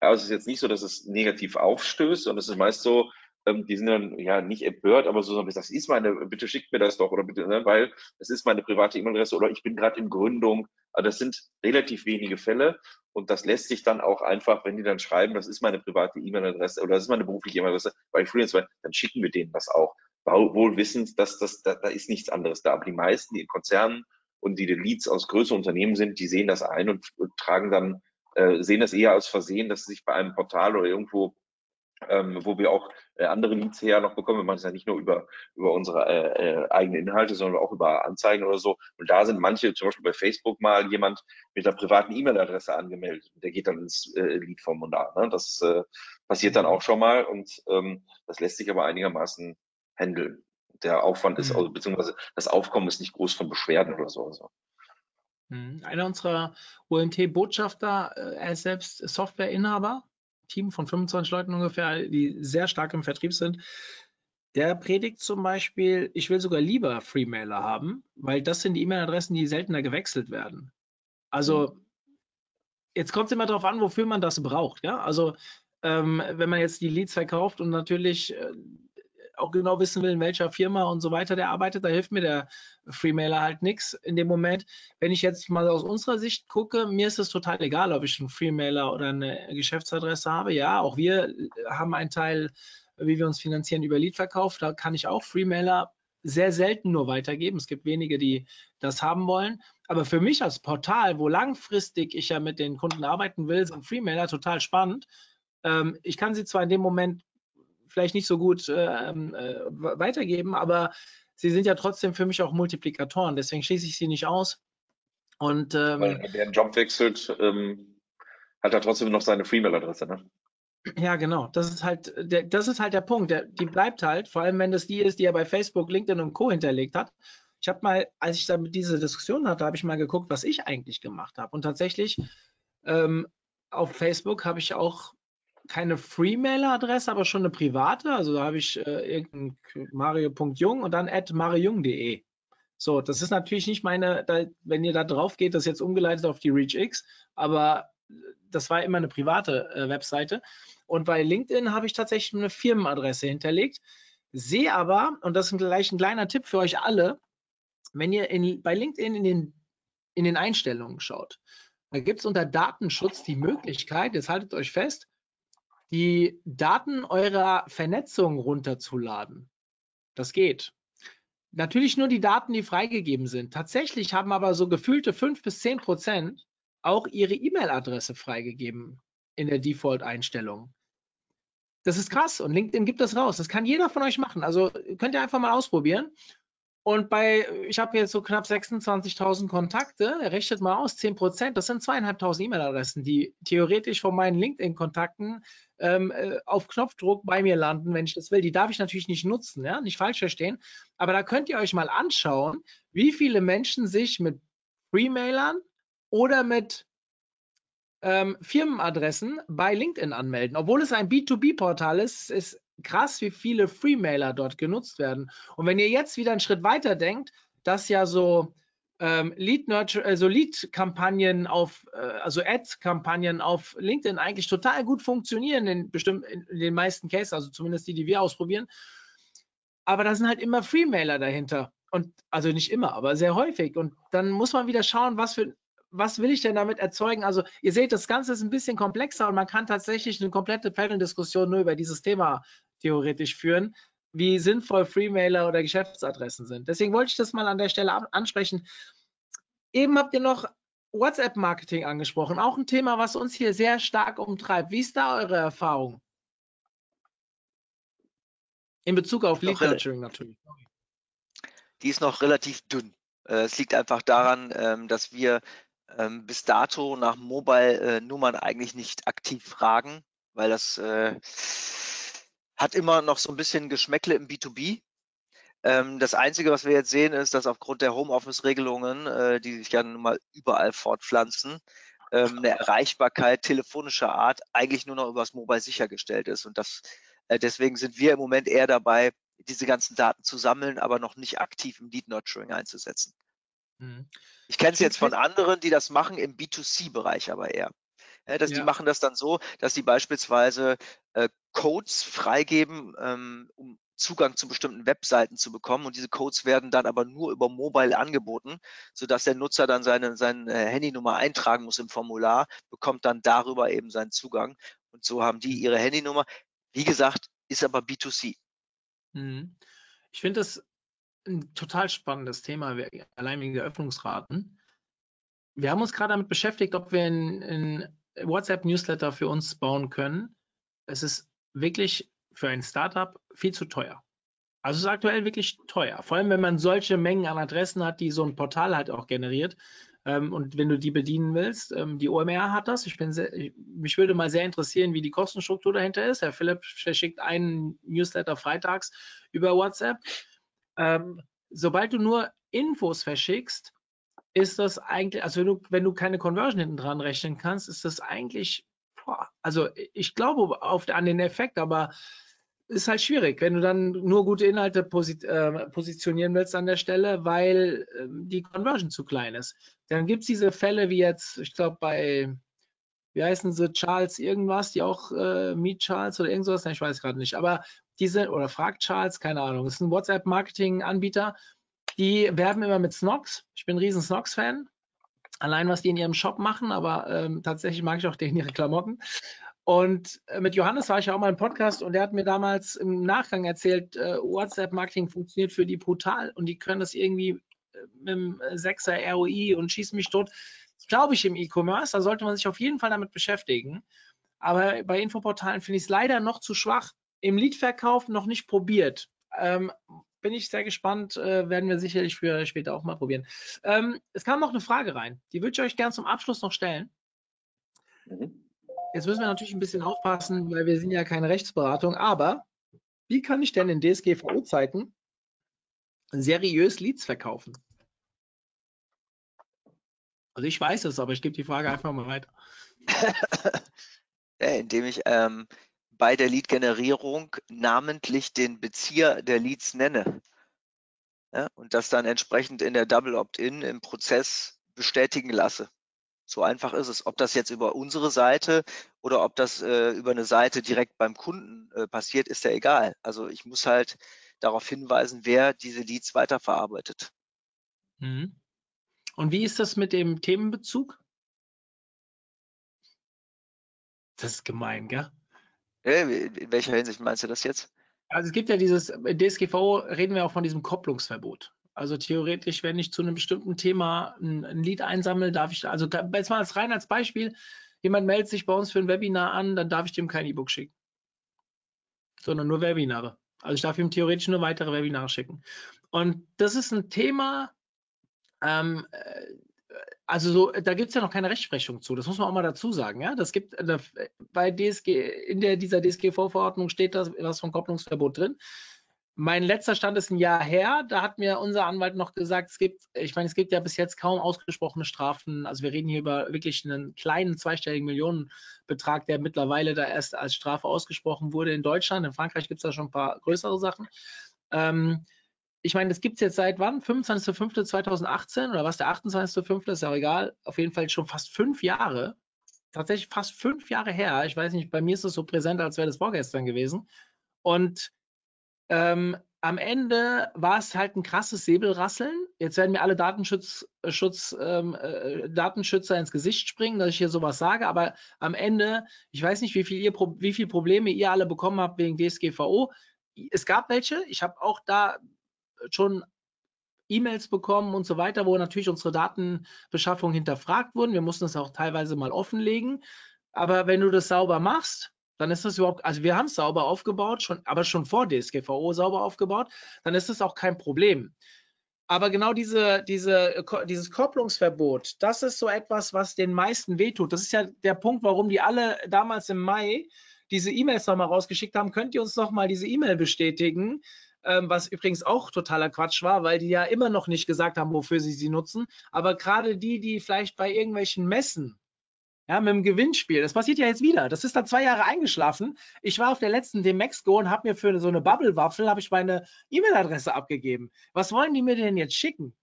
Ja, also es ist jetzt nicht so, dass es negativ aufstößt, sondern es ist meist so, ähm, die sind dann ja nicht empört, aber so, das ist meine, bitte schickt mir das doch oder bitte, ne, weil es ist meine private E-Mail-Adresse oder ich bin gerade in Gründung. Also das sind relativ wenige Fälle und das lässt sich dann auch einfach, wenn die dann schreiben, das ist meine private E-Mail-Adresse oder das ist meine berufliche E-Mail-Adresse, weil ich Freelancer dann schicken wir denen das auch. Wohl wissend, dass das, da, da ist nichts anderes da. Aber die meisten, die in Konzernen und die die Leads aus größeren Unternehmen sind, die sehen das ein und, und tragen dann, äh, sehen das eher als Versehen, dass sie sich bei einem Portal oder irgendwo ähm, wo wir auch äh, andere Leads her noch bekommen. Wir machen es ja nicht nur über, über unsere äh, äh, eigenen Inhalte, sondern auch über Anzeigen oder so. Und da sind manche, zum Beispiel bei Facebook mal jemand mit einer privaten E-Mail-Adresse angemeldet. Der geht dann ins äh, Lead-Formular. Ne? Das äh, passiert dann auch schon mal und ähm, das lässt sich aber einigermaßen handeln. Der Aufwand ist, mhm. also, beziehungsweise das Aufkommen ist nicht groß von Beschwerden oder so. Also. Mhm. Einer unserer OMT-Botschafter, äh, er ist selbst Softwareinhaber Team von 25 Leuten ungefähr, die sehr stark im Vertrieb sind. Der predigt zum Beispiel, ich will sogar lieber Freemailer haben, weil das sind die E-Mail-Adressen, die seltener gewechselt werden. Also jetzt kommt es immer darauf an, wofür man das braucht. Ja? Also ähm, wenn man jetzt die Leads verkauft und natürlich äh, auch genau wissen will, in welcher Firma und so weiter der arbeitet, da hilft mir der Freemailer halt nichts in dem Moment. Wenn ich jetzt mal aus unserer Sicht gucke, mir ist es total egal, ob ich einen Freemailer oder eine Geschäftsadresse habe. Ja, auch wir haben einen Teil, wie wir uns finanzieren, über Leadverkauf. Da kann ich auch Freemailer sehr selten nur weitergeben. Es gibt wenige, die das haben wollen. Aber für mich als Portal, wo langfristig ich ja mit den Kunden arbeiten will, sind Freemailer total spannend. Ähm, ich kann sie zwar in dem Moment vielleicht nicht so gut ähm, äh, weitergeben, aber sie sind ja trotzdem für mich auch Multiplikatoren. Deswegen schließe ich sie nicht aus. Und, ähm, Weil der einen Job wechselt, ähm, hat er trotzdem noch seine Freemail-Adresse, ne? Ja, genau. Das ist halt, der, das ist halt der Punkt. Der, die bleibt halt, vor allem wenn das die ist, die er bei Facebook, LinkedIn und Co. hinterlegt hat. Ich habe mal, als ich damit diese Diskussion hatte, habe ich mal geguckt, was ich eigentlich gemacht habe. Und tatsächlich ähm, auf Facebook habe ich auch keine Free-Mail-Adresse, aber schon eine private. Also da habe ich äh, irgendein mario.jung und dann at mariojung.de. So, das ist natürlich nicht meine, da, wenn ihr da drauf geht, das ist jetzt umgeleitet auf die ReachX, aber das war immer eine private äh, Webseite. Und bei LinkedIn habe ich tatsächlich eine Firmenadresse hinterlegt. Sehe aber, und das ist gleich ein kleiner Tipp für euch alle, wenn ihr in, bei LinkedIn in den, in den Einstellungen schaut, da gibt es unter Datenschutz die Möglichkeit, jetzt haltet euch fest, die Daten eurer Vernetzung runterzuladen. Das geht. Natürlich nur die Daten, die freigegeben sind. Tatsächlich haben aber so gefühlte 5 bis 10 Prozent auch ihre E-Mail-Adresse freigegeben in der Default-Einstellung. Das ist krass und LinkedIn gibt das raus. Das kann jeder von euch machen. Also könnt ihr einfach mal ausprobieren. Und bei, ich habe jetzt so knapp 26.000 Kontakte, rechnet mal aus, 10 Prozent, das sind zweieinhalbtausend E-Mail-Adressen, die theoretisch von meinen LinkedIn-Kontakten ähm, äh, auf Knopfdruck bei mir landen, wenn ich das will. Die darf ich natürlich nicht nutzen, ja, nicht falsch verstehen. Aber da könnt ihr euch mal anschauen, wie viele Menschen sich mit Free-Mailern oder mit ähm, Firmenadressen bei LinkedIn anmelden. Obwohl es ein B2B-Portal ist, ist krass, wie viele Freemailer dort genutzt werden. Und wenn ihr jetzt wieder einen Schritt weiter denkt, dass ja so ähm, Lead Nurture, also Lead-Kampagnen auf, äh, also Ad-Kampagnen auf LinkedIn eigentlich total gut funktionieren in bestimmt in, den meisten Cases, also zumindest die, die wir ausprobieren. Aber da sind halt immer Freemailer dahinter. Und also nicht immer, aber sehr häufig. Und dann muss man wieder schauen, was für was will ich denn damit erzeugen? Also ihr seht, das Ganze ist ein bisschen komplexer und man kann tatsächlich eine komplette Panel-Diskussion nur über dieses Thema theoretisch führen, wie sinnvoll Freemailer oder Geschäftsadressen sind. Deswegen wollte ich das mal an der Stelle ansprechen. Eben habt ihr noch WhatsApp-Marketing angesprochen, auch ein Thema, was uns hier sehr stark umtreibt. Wie ist da eure Erfahrung? In Bezug auf Lead Nurturing natürlich. Die ist noch relativ dünn. Äh, es liegt einfach daran, ähm, dass wir ähm, bis dato nach Mobile-Nummern eigentlich nicht aktiv fragen, weil das äh, hat immer noch so ein bisschen Geschmäckle im B2B. Ähm, das Einzige, was wir jetzt sehen, ist, dass aufgrund der Homeoffice-Regelungen, äh, die sich ja nun mal überall fortpflanzen, ähm, eine Erreichbarkeit telefonischer Art eigentlich nur noch übers Mobile sichergestellt ist. Und das, äh, deswegen sind wir im Moment eher dabei, diese ganzen Daten zu sammeln, aber noch nicht aktiv im Lead Nurturing einzusetzen. Mhm. Ich kenne es jetzt von anderen, die das machen im B2C-Bereich aber eher. Ja, dass ja. die machen das dann so, dass die beispielsweise äh, Codes freigeben, ähm, um Zugang zu bestimmten Webseiten zu bekommen und diese Codes werden dann aber nur über Mobile angeboten, sodass der Nutzer dann seine, seine Handynummer eintragen muss im Formular, bekommt dann darüber eben seinen Zugang und so haben die ihre Handynummer. Wie gesagt, ist aber B2C. Mhm. Ich finde das ein total spannendes Thema, allein wegen der Öffnungsraten. Wir haben uns gerade damit beschäftigt, ob wir einen WhatsApp-Newsletter für uns bauen können. Es ist wirklich für ein Startup viel zu teuer. Also ist aktuell wirklich teuer. Vor allem, wenn man solche Mengen an Adressen hat, die so ein Portal halt auch generiert. Ähm, und wenn du die bedienen willst, ähm, die OMR hat das. Ich bin sehr, ich, mich würde mal sehr interessieren, wie die Kostenstruktur dahinter ist. Herr Philipp verschickt einen Newsletter freitags über WhatsApp. Ähm, sobald du nur Infos verschickst, ist das eigentlich, also wenn du, wenn du keine Conversion hinten dran rechnen kannst, ist das eigentlich, boah, also ich glaube auf, an den Effekt, aber ist halt schwierig, wenn du dann nur gute Inhalte posit äh, positionieren willst an der Stelle, weil äh, die Conversion zu klein ist. Dann gibt es diese Fälle wie jetzt, ich glaube bei, wie heißen sie, Charles irgendwas, die auch äh, Meet Charles oder irgendwas, ich weiß gerade nicht, aber diese, oder fragt Charles, keine Ahnung, ist ein WhatsApp-Marketing-Anbieter, die werben immer mit Snox. Ich bin ein riesen Snox-Fan. Allein, was die in ihrem Shop machen, aber ähm, tatsächlich mag ich auch denen ihre Klamotten. Und äh, mit Johannes war ich ja auch mal im Podcast und der hat mir damals im Nachgang erzählt, äh, WhatsApp-Marketing funktioniert für die brutal und die können das irgendwie äh, mit dem 6er ROI und schießen mich tot. Glaube ich im E-Commerce, da sollte man sich auf jeden Fall damit beschäftigen. Aber bei Infoportalen finde ich es leider noch zu schwach im Leadverkauf noch nicht probiert. Ähm, bin ich sehr gespannt, äh, werden wir sicherlich für später auch mal probieren. Ähm, es kam noch eine Frage rein, die würde ich euch gerne zum Abschluss noch stellen. Mhm. Jetzt müssen wir natürlich ein bisschen aufpassen, weil wir sind ja keine Rechtsberatung, aber wie kann ich denn in DSGVO-Zeiten seriös Leads verkaufen? Also ich weiß es, aber ich gebe die Frage einfach mal weiter. ja, indem ich ähm, bei der Lead-Generierung namentlich den Bezieher der Leads nenne. Ja, und das dann entsprechend in der Double Opt-in im Prozess bestätigen lasse. So einfach ist es. Ob das jetzt über unsere Seite oder ob das äh, über eine Seite direkt beim Kunden äh, passiert, ist ja egal. Also ich muss halt darauf hinweisen, wer diese Leads weiterverarbeitet. Mhm. Und wie ist das mit dem Themenbezug? Das ist gemein, gell? In welcher Hinsicht meinst du das jetzt? Also es gibt ja dieses, in DSGVO reden wir auch von diesem Kopplungsverbot. Also theoretisch, wenn ich zu einem bestimmten Thema ein, ein Lied einsammle, darf ich, also jetzt mal rein als Beispiel, jemand meldet sich bei uns für ein Webinar an, dann darf ich dem kein E-Book schicken, sondern nur Webinare. Also ich darf ihm theoretisch nur weitere Webinare schicken. Und das ist ein Thema, ähm, äh, also so, da gibt es ja noch keine Rechtsprechung zu. Das muss man auch mal dazu sagen. Ja, das gibt äh, bei DSG in der dieser DSGV-Verordnung steht da was vom Kopplungsverbot drin. Mein letzter Stand ist ein Jahr her. Da hat mir unser Anwalt noch gesagt, es gibt, ich meine, es gibt ja bis jetzt kaum ausgesprochene Strafen. Also wir reden hier über wirklich einen kleinen zweistelligen Millionenbetrag, der mittlerweile da erst als Strafe ausgesprochen wurde in Deutschland. In Frankreich gibt es da schon ein paar größere Sachen. Ähm, ich meine, das gibt es jetzt seit wann? 25.05.2018 oder was? Der 28.05. ist ja auch egal. Auf jeden Fall schon fast fünf Jahre. Tatsächlich fast fünf Jahre her. Ich weiß nicht, bei mir ist es so präsent, als wäre das vorgestern gewesen. Und ähm, am Ende war es halt ein krasses Säbelrasseln. Jetzt werden mir alle Datenschutz, Schutz, ähm, äh, Datenschützer ins Gesicht springen, dass ich hier sowas sage, aber am Ende, ich weiß nicht, wie viel, ihr, wie viel Probleme ihr alle bekommen habt wegen DSGVO. Es gab welche. Ich habe auch da schon E-Mails bekommen und so weiter, wo natürlich unsere Datenbeschaffung hinterfragt wurden. Wir mussten es auch teilweise mal offenlegen. Aber wenn du das sauber machst, dann ist das überhaupt, also wir haben es sauber aufgebaut, schon, aber schon vor DSGVO sauber aufgebaut, dann ist das auch kein Problem. Aber genau diese, diese, dieses Kopplungsverbot, das ist so etwas, was den meisten wehtut. Das ist ja der Punkt, warum die alle damals im Mai diese E-Mails nochmal rausgeschickt haben. Könnt ihr uns nochmal diese E-Mail bestätigen? Ähm, was übrigens auch totaler Quatsch war, weil die ja immer noch nicht gesagt haben, wofür sie sie nutzen. Aber gerade die, die vielleicht bei irgendwelchen Messen ja, mit dem Gewinnspiel. Das passiert ja jetzt wieder. Das ist dann zwei Jahre eingeschlafen. Ich war auf der letzten Demexco und habe mir für so eine Bubble-Waffel habe ich meine E-Mail-Adresse abgegeben. Was wollen die mir denn jetzt schicken?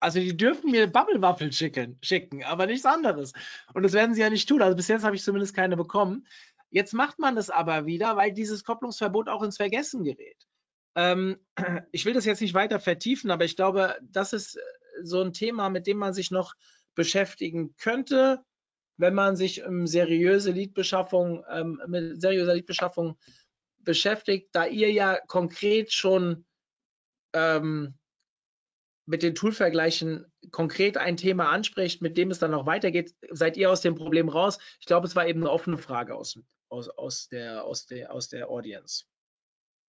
Also die dürfen mir Bubble-Waffeln schicken, schicken, aber nichts anderes. Und das werden sie ja nicht tun. Also bis jetzt habe ich zumindest keine bekommen. Jetzt macht man das aber wieder, weil dieses Kopplungsverbot auch ins Vergessen gerät. Ähm, ich will das jetzt nicht weiter vertiefen, aber ich glaube, das ist äh, so ein Thema, mit dem man sich noch beschäftigen könnte, wenn man sich um seriöse Leadbeschaffung, ähm, mit seriöser Leadbeschaffung beschäftigt, da ihr ja konkret schon ähm, mit den Toolvergleichen konkret ein Thema anspricht, mit dem es dann noch weitergeht, seid ihr aus dem Problem raus? Ich glaube, es war eben eine offene Frage aus, aus, aus, der, aus, der, aus der Audience.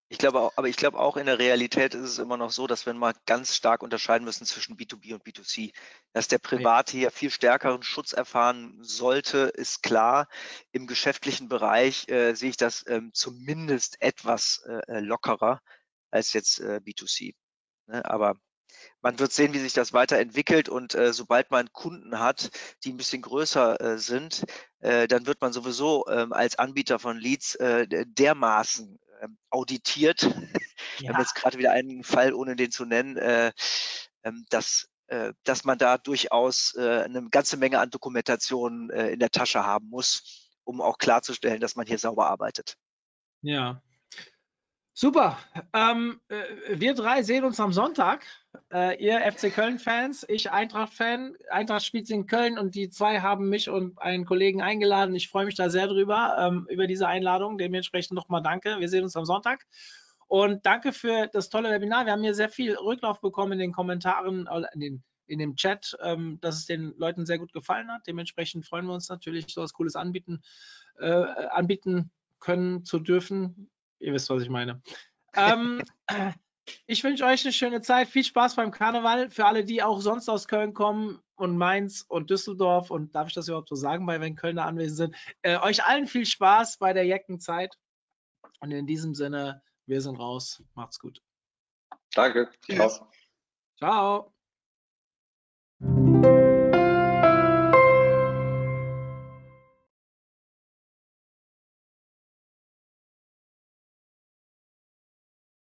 Ich glaube auch, aber ich glaube auch in der Realität ist es immer noch so, dass wir mal ganz stark unterscheiden müssen zwischen B2B und B2C. Dass der Private hier viel stärkeren Schutz erfahren sollte, ist klar. Im geschäftlichen Bereich äh, sehe ich das ähm, zumindest etwas äh, äh lockerer als jetzt äh, B2C. Ne? Aber man wird sehen, wie sich das weiterentwickelt und äh, sobald man Kunden hat, die ein bisschen größer äh, sind, äh, dann wird man sowieso ähm, als Anbieter von Leads äh, dermaßen ähm, auditiert. Ja. Wir haben jetzt gerade wieder einen Fall, ohne den zu nennen, äh, ähm, dass, äh, dass man da durchaus äh, eine ganze Menge an Dokumentation äh, in der Tasche haben muss, um auch klarzustellen, dass man hier sauber arbeitet. Ja, Super. Ähm, äh, wir drei sehen uns am Sonntag. Äh, ihr FC Köln-Fans, ich Eintracht-Fan. Eintracht spielt in Köln und die zwei haben mich und einen Kollegen eingeladen. Ich freue mich da sehr drüber, ähm, über diese Einladung. Dementsprechend nochmal danke. Wir sehen uns am Sonntag. Und danke für das tolle Webinar. Wir haben hier sehr viel Rücklauf bekommen in den Kommentaren, äh, in, den, in dem Chat, ähm, dass es den Leuten sehr gut gefallen hat. Dementsprechend freuen wir uns natürlich, so etwas Cooles anbieten, äh, anbieten können zu dürfen Ihr wisst, was ich meine. ähm, ich wünsche euch eine schöne Zeit. Viel Spaß beim Karneval. Für alle, die auch sonst aus Köln kommen und Mainz und Düsseldorf und darf ich das überhaupt so sagen, weil wenn Kölner anwesend sind, äh, euch allen viel Spaß bei der Jeckenzeit. Und in diesem Sinne, wir sind raus. Macht's gut. Danke. Ciao. Ciao.